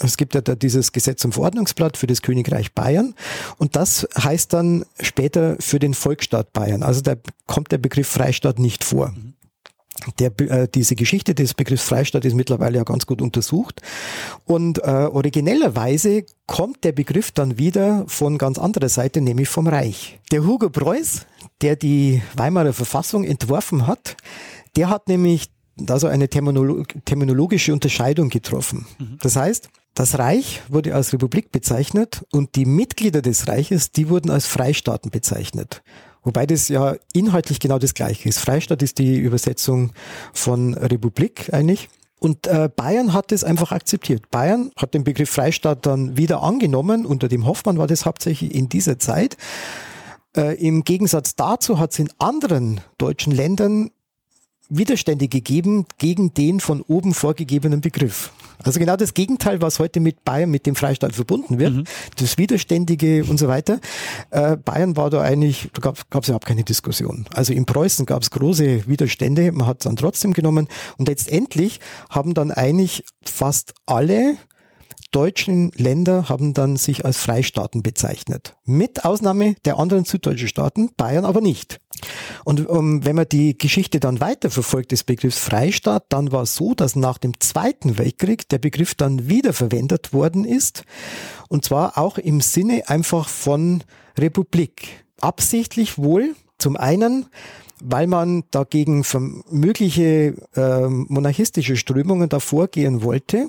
Es gibt ja da dieses Gesetz zum Verordnungsblatt für das Königreich Bayern und das heißt dann später für den Volksstaat Bayern. Also da kommt der Begriff Freistaat nicht vor. Der, äh, diese Geschichte des Begriffs Freistaat ist mittlerweile ja ganz gut untersucht. Und äh, originellerweise kommt der Begriff dann wieder von ganz anderer Seite, nämlich vom Reich. Der Hugo Preuß, der die Weimarer Verfassung entworfen hat, der hat nämlich da so eine terminologische Unterscheidung getroffen. Mhm. Das heißt, das Reich wurde als Republik bezeichnet und die Mitglieder des Reiches, die wurden als Freistaaten bezeichnet. Wobei das ja inhaltlich genau das gleiche ist. Freistaat ist die Übersetzung von Republik eigentlich. Und äh, Bayern hat das einfach akzeptiert. Bayern hat den Begriff Freistaat dann wieder angenommen. Unter dem Hoffmann war das hauptsächlich in dieser Zeit. Äh, Im Gegensatz dazu hat es in anderen deutschen Ländern Widerstände gegeben gegen den von oben vorgegebenen Begriff. Also genau das Gegenteil, was heute mit Bayern, mit dem Freistaat verbunden wird, mhm. das Widerständige und so weiter. Äh, Bayern war da eigentlich, da gab es überhaupt keine Diskussion. Also in Preußen gab es große Widerstände, man hat es dann trotzdem genommen und letztendlich haben dann eigentlich fast alle deutschen Länder haben dann sich als Freistaaten bezeichnet. Mit Ausnahme der anderen süddeutschen Staaten, Bayern aber nicht. Und um, ähm, wenn man die Geschichte dann weiterverfolgt des Begriffs Freistaat, dann war es so, dass nach dem Zweiten Weltkrieg der Begriff dann wieder verwendet worden ist. Und zwar auch im Sinne einfach von Republik. Absichtlich wohl, zum einen, weil man dagegen mögliche äh, monarchistische Strömungen da vorgehen wollte.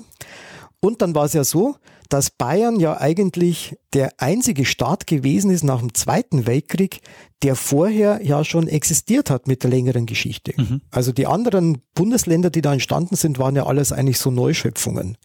Und dann war es ja so, dass Bayern ja eigentlich der einzige Staat gewesen ist nach dem Zweiten Weltkrieg, der vorher ja schon existiert hat mit der längeren Geschichte. Mhm. Also die anderen Bundesländer, die da entstanden sind, waren ja alles eigentlich so Neuschöpfungen.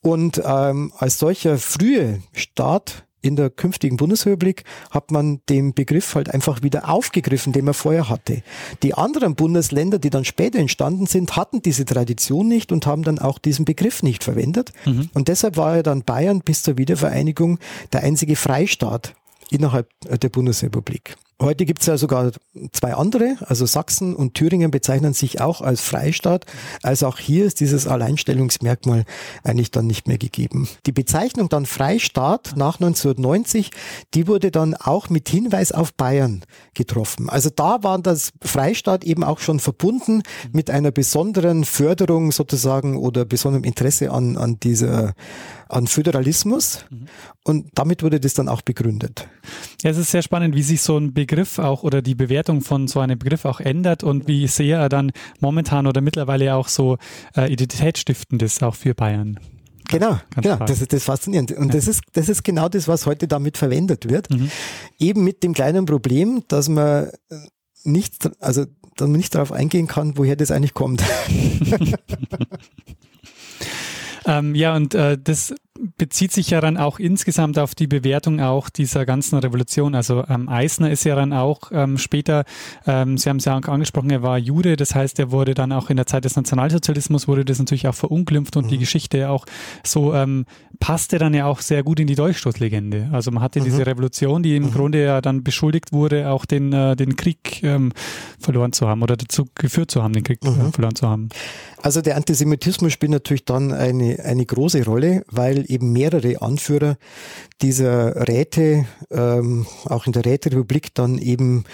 Und ähm, als solcher frühe Staat in der künftigen Bundesrepublik hat man den Begriff halt einfach wieder aufgegriffen, den man vorher hatte. Die anderen Bundesländer, die dann später entstanden sind, hatten diese Tradition nicht und haben dann auch diesen Begriff nicht verwendet. Mhm. Und deshalb war ja dann Bayern bis zur Wiedervereinigung der einzige Freistaat innerhalb der Bundesrepublik. Heute gibt es ja sogar zwei andere, also Sachsen und Thüringen bezeichnen sich auch als Freistaat. Also auch hier ist dieses Alleinstellungsmerkmal eigentlich dann nicht mehr gegeben. Die Bezeichnung dann Freistaat nach 1990, die wurde dann auch mit Hinweis auf Bayern getroffen. Also da war das Freistaat eben auch schon verbunden mit einer besonderen Förderung sozusagen oder besonderem Interesse an, an dieser an Föderalismus mhm. und damit wurde das dann auch begründet. Ja, es ist sehr spannend, wie sich so ein Begriff auch oder die Bewertung von so einem Begriff auch ändert und wie sehr er dann momentan oder mittlerweile auch so äh, identitätsstiftend ist, auch für Bayern. Genau, genau. Das ist das Faszinierende. Und ja. das ist, das ist genau das, was heute damit verwendet wird. Mhm. Eben mit dem kleinen Problem, dass man nicht, also, dass man nicht darauf eingehen kann, woher das eigentlich kommt. Ähm, ja, und äh, das bezieht sich ja dann auch insgesamt auf die Bewertung auch dieser ganzen Revolution. Also ähm, Eisner ist ja dann auch ähm, später, ähm, Sie haben es ja auch angesprochen, er war Jude, das heißt, er wurde dann auch in der Zeit des Nationalsozialismus wurde das natürlich auch verunglimpft und mhm. die Geschichte auch so ähm, passte dann ja auch sehr gut in die Dolchstoßlegende. Also man hatte mhm. diese Revolution, die im mhm. Grunde ja dann beschuldigt wurde, auch den, äh, den Krieg ähm, verloren zu haben oder dazu geführt zu haben, den Krieg äh, mhm. verloren zu haben. Also der Antisemitismus spielt natürlich dann eine, eine große Rolle, weil eben mehrere Anführer dieser Räte, ähm, auch in der Räterepublik, dann eben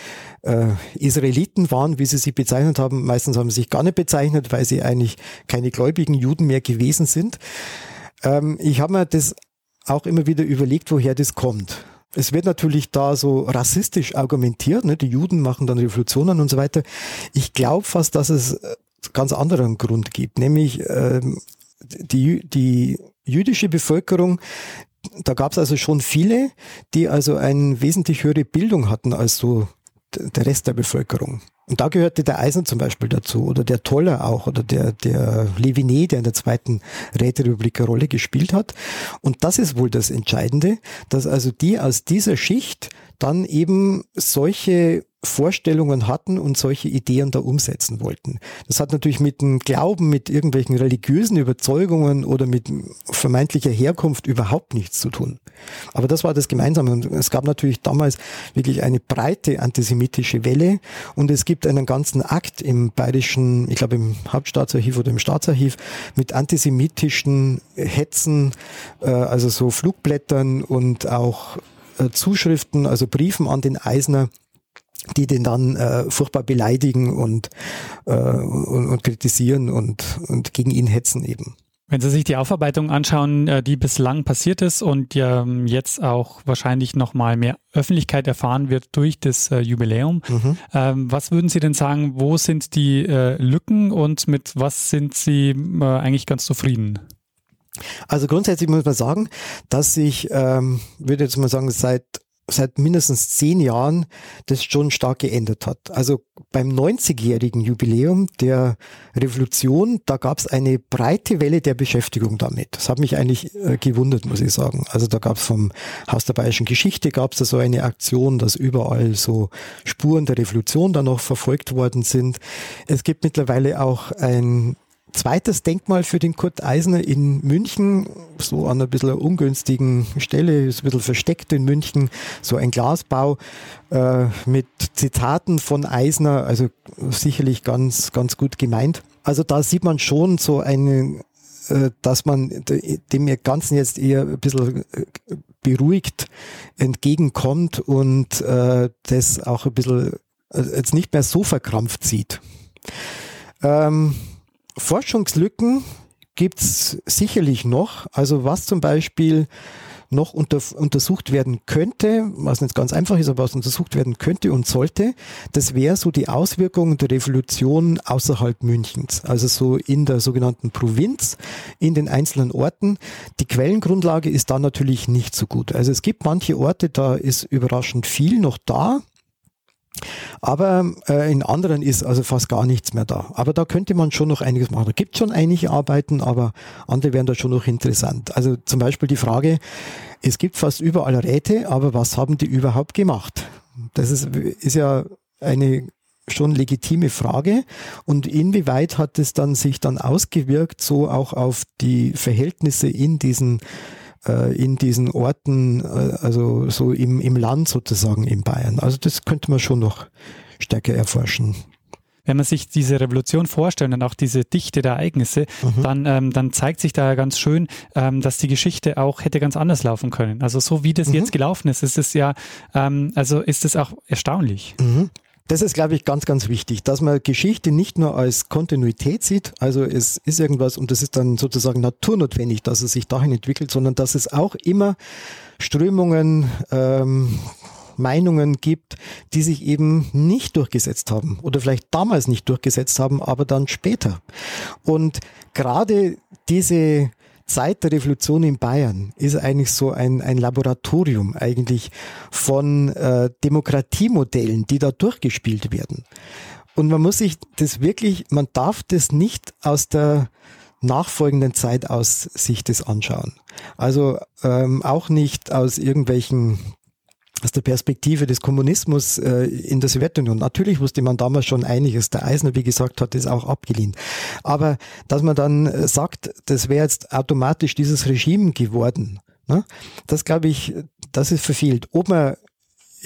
äh, Israeliten waren, wie sie sich bezeichnet haben. Meistens haben sie sich gar nicht bezeichnet, weil sie eigentlich keine gläubigen Juden mehr gewesen sind. Ähm, ich habe mir das auch immer wieder überlegt, woher das kommt. Es wird natürlich da so rassistisch argumentiert, ne? die Juden machen dann Revolutionen und so weiter. Ich glaube fast, dass es äh, ganz anderen Grund gibt, nämlich ähm, die, die jüdische Bevölkerung, da gab es also schon viele, die also eine wesentlich höhere Bildung hatten als so der Rest der Bevölkerung. Und da gehörte der Eisner zum Beispiel dazu oder der Toller auch oder der, der Levinet, der in der zweiten Räterepublik eine Rolle gespielt hat. Und das ist wohl das Entscheidende, dass also die aus dieser Schicht dann eben solche Vorstellungen hatten und solche Ideen da umsetzen wollten. Das hat natürlich mit dem Glauben, mit irgendwelchen religiösen Überzeugungen oder mit vermeintlicher Herkunft überhaupt nichts zu tun. Aber das war das Gemeinsame und es gab natürlich damals wirklich eine breite antisemitische Welle und es gibt einen ganzen Akt im bayerischen, ich glaube im Hauptstaatsarchiv oder im Staatsarchiv mit antisemitischen Hetzen, äh, also so Flugblättern und auch äh, Zuschriften, also Briefen an den Eisner, die den dann äh, furchtbar beleidigen und, äh, und, und kritisieren und, und gegen ihn hetzen eben. Wenn Sie sich die Aufarbeitung anschauen, äh, die bislang passiert ist und ähm, jetzt auch wahrscheinlich nochmal mehr Öffentlichkeit erfahren wird durch das äh, Jubiläum, mhm. ähm, was würden Sie denn sagen, wo sind die äh, Lücken und mit was sind Sie eigentlich ganz zufrieden? Also grundsätzlich muss man sagen, dass sich, ähm, würde jetzt mal sagen, seit seit mindestens zehn Jahren das schon stark geändert hat. Also beim 90-jährigen Jubiläum der Revolution, da gab es eine breite Welle der Beschäftigung damit. Das hat mich eigentlich äh, gewundert, muss ich sagen. Also da gab es vom Haus der Bayerischen Geschichte gab es da so eine Aktion, dass überall so Spuren der Revolution da noch verfolgt worden sind. Es gibt mittlerweile auch ein zweites Denkmal für den Kurt Eisner in München, so an einer bisschen ungünstigen Stelle, ist ein bisschen versteckt in München, so ein Glasbau äh, mit Zitaten von Eisner, also sicherlich ganz, ganz gut gemeint. Also da sieht man schon so eine, äh, dass man dem Ganzen jetzt eher ein bisschen äh, beruhigt entgegenkommt und äh, das auch ein bisschen jetzt nicht mehr so verkrampft sieht. Ähm, Forschungslücken gibt's sicherlich noch. Also was zum Beispiel noch unter, untersucht werden könnte, was nicht ganz einfach ist, aber was untersucht werden könnte und sollte, das wäre so die Auswirkungen der Revolution außerhalb Münchens, also so in der sogenannten Provinz, in den einzelnen Orten. Die Quellengrundlage ist da natürlich nicht so gut. Also es gibt manche Orte, da ist überraschend viel noch da, aber äh, in anderen ist also fast gar nichts mehr da. Aber da könnte man schon noch einiges machen. Da gibt schon einige Arbeiten, aber andere wären da schon noch interessant. Also zum Beispiel die Frage, es gibt fast überall Räte, aber was haben die überhaupt gemacht? Das ist, ist ja eine schon legitime Frage. Und inwieweit hat es dann sich dann ausgewirkt, so auch auf die Verhältnisse in diesen äh, in diesen Orten, äh, also so im, im Land sozusagen in Bayern. Also das könnte man schon noch stärker erforschen wenn man sich diese Revolution vorstellt und auch diese Dichte der Ereignisse, mhm. dann, ähm, dann zeigt sich da ganz schön, ähm, dass die Geschichte auch hätte ganz anders laufen können. Also so wie das mhm. jetzt gelaufen ist, ist es ja, ähm, also ist es auch erstaunlich. Mhm. Das ist, glaube ich, ganz, ganz wichtig, dass man Geschichte nicht nur als Kontinuität sieht, also es ist irgendwas und das ist dann sozusagen naturnotwendig, dass es sich dahin entwickelt, sondern dass es auch immer Strömungen, ähm, Meinungen gibt, die sich eben nicht durchgesetzt haben oder vielleicht damals nicht durchgesetzt haben, aber dann später. Und gerade diese Zeit der Revolution in Bayern ist eigentlich so ein, ein Laboratorium eigentlich von äh, Demokratiemodellen, die da durchgespielt werden. Und man muss sich das wirklich, man darf das nicht aus der nachfolgenden Zeitaussicht das anschauen. Also ähm, auch nicht aus irgendwelchen aus der Perspektive des Kommunismus äh, in der Sowjetunion. Natürlich wusste man damals schon einiges. Der Eisner, wie gesagt, hat das auch abgelehnt. Aber dass man dann äh, sagt, das wäre jetzt automatisch dieses Regime geworden, ne? das glaube ich, das ist verfehlt. Ob man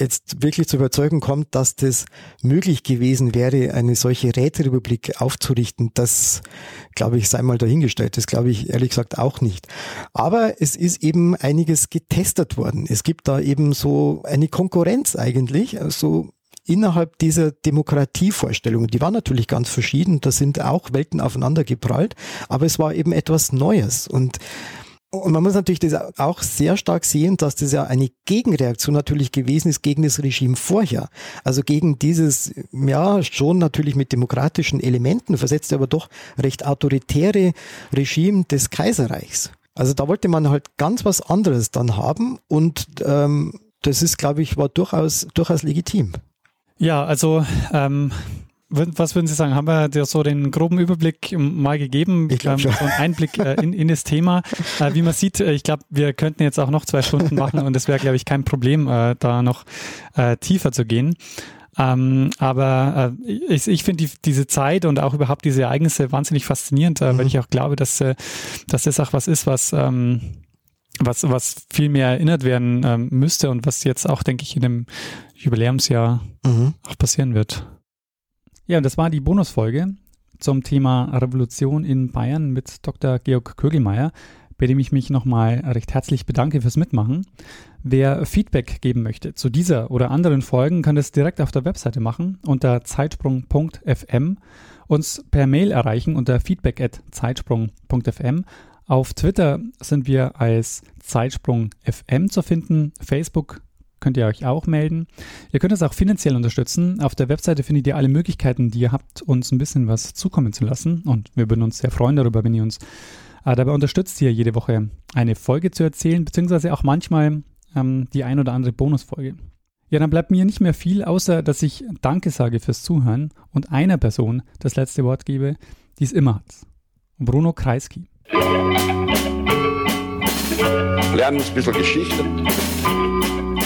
jetzt wirklich zur Überzeugung kommt, dass das möglich gewesen wäre, eine solche Räterepublik aufzurichten, das glaube ich sei mal dahingestellt. Das glaube ich ehrlich gesagt auch nicht. Aber es ist eben einiges getestet worden. Es gibt da eben so eine Konkurrenz eigentlich, also innerhalb dieser Demokratievorstellungen, die waren natürlich ganz verschieden, da sind auch Welten aufeinander geprallt, aber es war eben etwas Neues und und man muss natürlich das auch sehr stark sehen, dass das ja eine Gegenreaktion natürlich gewesen ist gegen das Regime vorher. Also gegen dieses, ja, schon natürlich mit demokratischen Elementen versetzt, aber doch recht autoritäre Regime des Kaiserreichs. Also da wollte man halt ganz was anderes dann haben und ähm, das ist, glaube ich, war durchaus, durchaus legitim. Ja, also ähm, was würden Sie sagen? Haben wir dir so den groben Überblick mal gegeben? Ich ähm, so einen Einblick äh, in, in das Thema. Äh, wie man sieht, äh, ich glaube, wir könnten jetzt auch noch zwei Stunden machen und es wäre, glaube ich, kein Problem, äh, da noch äh, tiefer zu gehen. Ähm, aber äh, ich, ich finde die, diese Zeit und auch überhaupt diese Ereignisse wahnsinnig faszinierend, äh, mhm. weil ich auch glaube, dass, äh, dass das auch was ist, was, ähm, was, was viel mehr erinnert werden ähm, müsste und was jetzt auch, denke ich, in dem Jubiläumsjahr mhm. auch passieren wird. Ja, das war die Bonusfolge zum Thema Revolution in Bayern mit Dr. Georg Kögelmeier, bei dem ich mich nochmal recht herzlich bedanke fürs Mitmachen. Wer Feedback geben möchte zu dieser oder anderen Folgen, kann das direkt auf der Webseite machen unter zeitsprung.fm, uns per Mail erreichen unter feedback@zeitsprung.fm. Auf Twitter sind wir als Zeitsprung FM zu finden, Facebook könnt ihr euch auch melden. Ihr könnt uns auch finanziell unterstützen. Auf der Webseite findet ihr alle Möglichkeiten, die ihr habt, uns ein bisschen was zukommen zu lassen. Und wir würden uns sehr freuen darüber, wenn ihr uns äh, dabei unterstützt, hier jede Woche eine Folge zu erzählen, beziehungsweise auch manchmal ähm, die ein oder andere Bonusfolge. Ja, dann bleibt mir nicht mehr viel, außer dass ich Danke sage fürs Zuhören und einer Person das letzte Wort gebe, die es immer hat. Bruno Kreisky. Lernen ein bisschen Geschichte